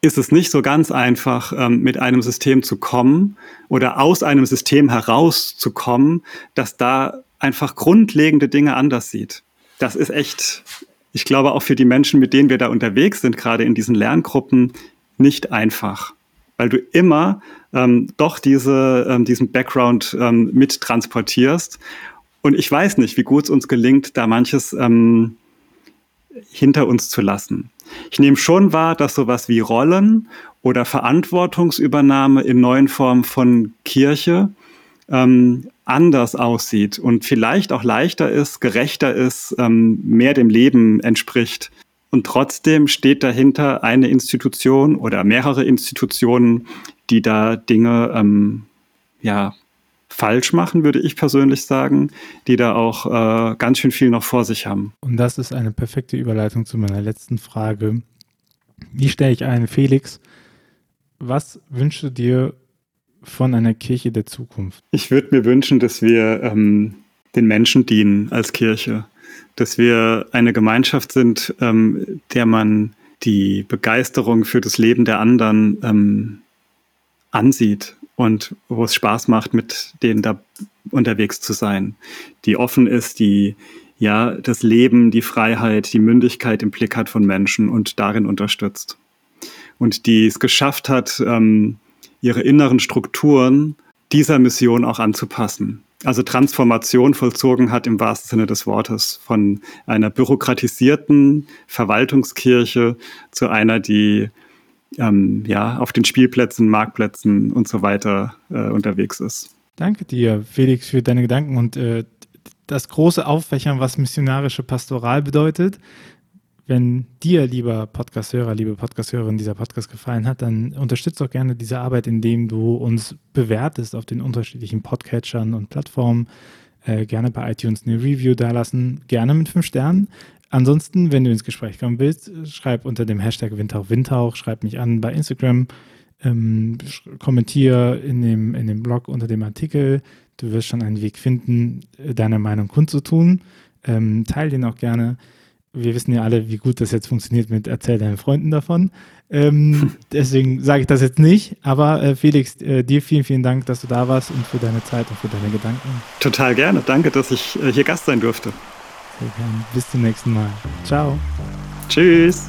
ist es nicht so ganz einfach, ähm, mit einem System zu kommen oder aus einem System herauszukommen, das da einfach grundlegende Dinge anders sieht. Das ist echt, ich glaube, auch für die Menschen, mit denen wir da unterwegs sind, gerade in diesen Lerngruppen, nicht einfach. Weil du immer ähm, doch diese, ähm, diesen Background ähm, mit transportierst. Und ich weiß nicht, wie gut es uns gelingt, da manches ähm, hinter uns zu lassen. Ich nehme schon wahr, dass sowas wie Rollen oder Verantwortungsübernahme in neuen Formen von Kirche ähm, anders aussieht und vielleicht auch leichter ist, gerechter ist, ähm, mehr dem Leben entspricht. Und trotzdem steht dahinter eine Institution oder mehrere Institutionen, die da Dinge ähm, ja, falsch machen, würde ich persönlich sagen, die da auch äh, ganz schön viel noch vor sich haben. Und das ist eine perfekte Überleitung zu meiner letzten Frage. Wie stelle ich ein, Felix? Was wünschst du dir von einer Kirche der Zukunft? Ich würde mir wünschen, dass wir ähm, den Menschen dienen als Kirche, dass wir eine Gemeinschaft sind, ähm, der man die Begeisterung für das Leben der anderen ähm, ansieht und wo es Spaß macht, mit denen da unterwegs zu sein, die offen ist, die ja das Leben, die Freiheit, die Mündigkeit im Blick hat von Menschen und darin unterstützt. Und die es geschafft hat, ähm, ihre inneren Strukturen dieser Mission auch anzupassen. Also Transformation vollzogen hat im wahrsten Sinne des Wortes von einer bürokratisierten Verwaltungskirche zu einer, die ähm, ja auf den Spielplätzen, Marktplätzen und so weiter äh, unterwegs ist. Danke dir, Felix, für deine Gedanken und äh, das große Auffächern, was missionarische Pastoral bedeutet. Wenn dir, lieber Podcast-Hörer, liebe Podcast-Hörerin, dieser Podcast gefallen hat, dann unterstützt doch gerne diese Arbeit, indem du uns bewertest auf den unterschiedlichen Podcatchern und Plattformen. Äh, gerne bei iTunes eine Review dalassen, gerne mit fünf Sternen. Ansonsten, wenn du ins Gespräch kommen willst, schreib unter dem Hashtag Windhauch Windhauch, schreib mich an bei Instagram, ähm, kommentier in dem, in dem Blog unter dem Artikel. Du wirst schon einen Weg finden, deine Meinung kundzutun. Ähm, teil den auch gerne wir wissen ja alle, wie gut das jetzt funktioniert mit Erzähl deinen Freunden davon. Ähm, <laughs> deswegen sage ich das jetzt nicht. Aber äh, Felix, äh, dir vielen, vielen Dank, dass du da warst und für deine Zeit und für deine Gedanken. Total gerne. Danke, dass ich äh, hier Gast sein durfte. Sehr gerne. Bis zum nächsten Mal. Ciao. Tschüss.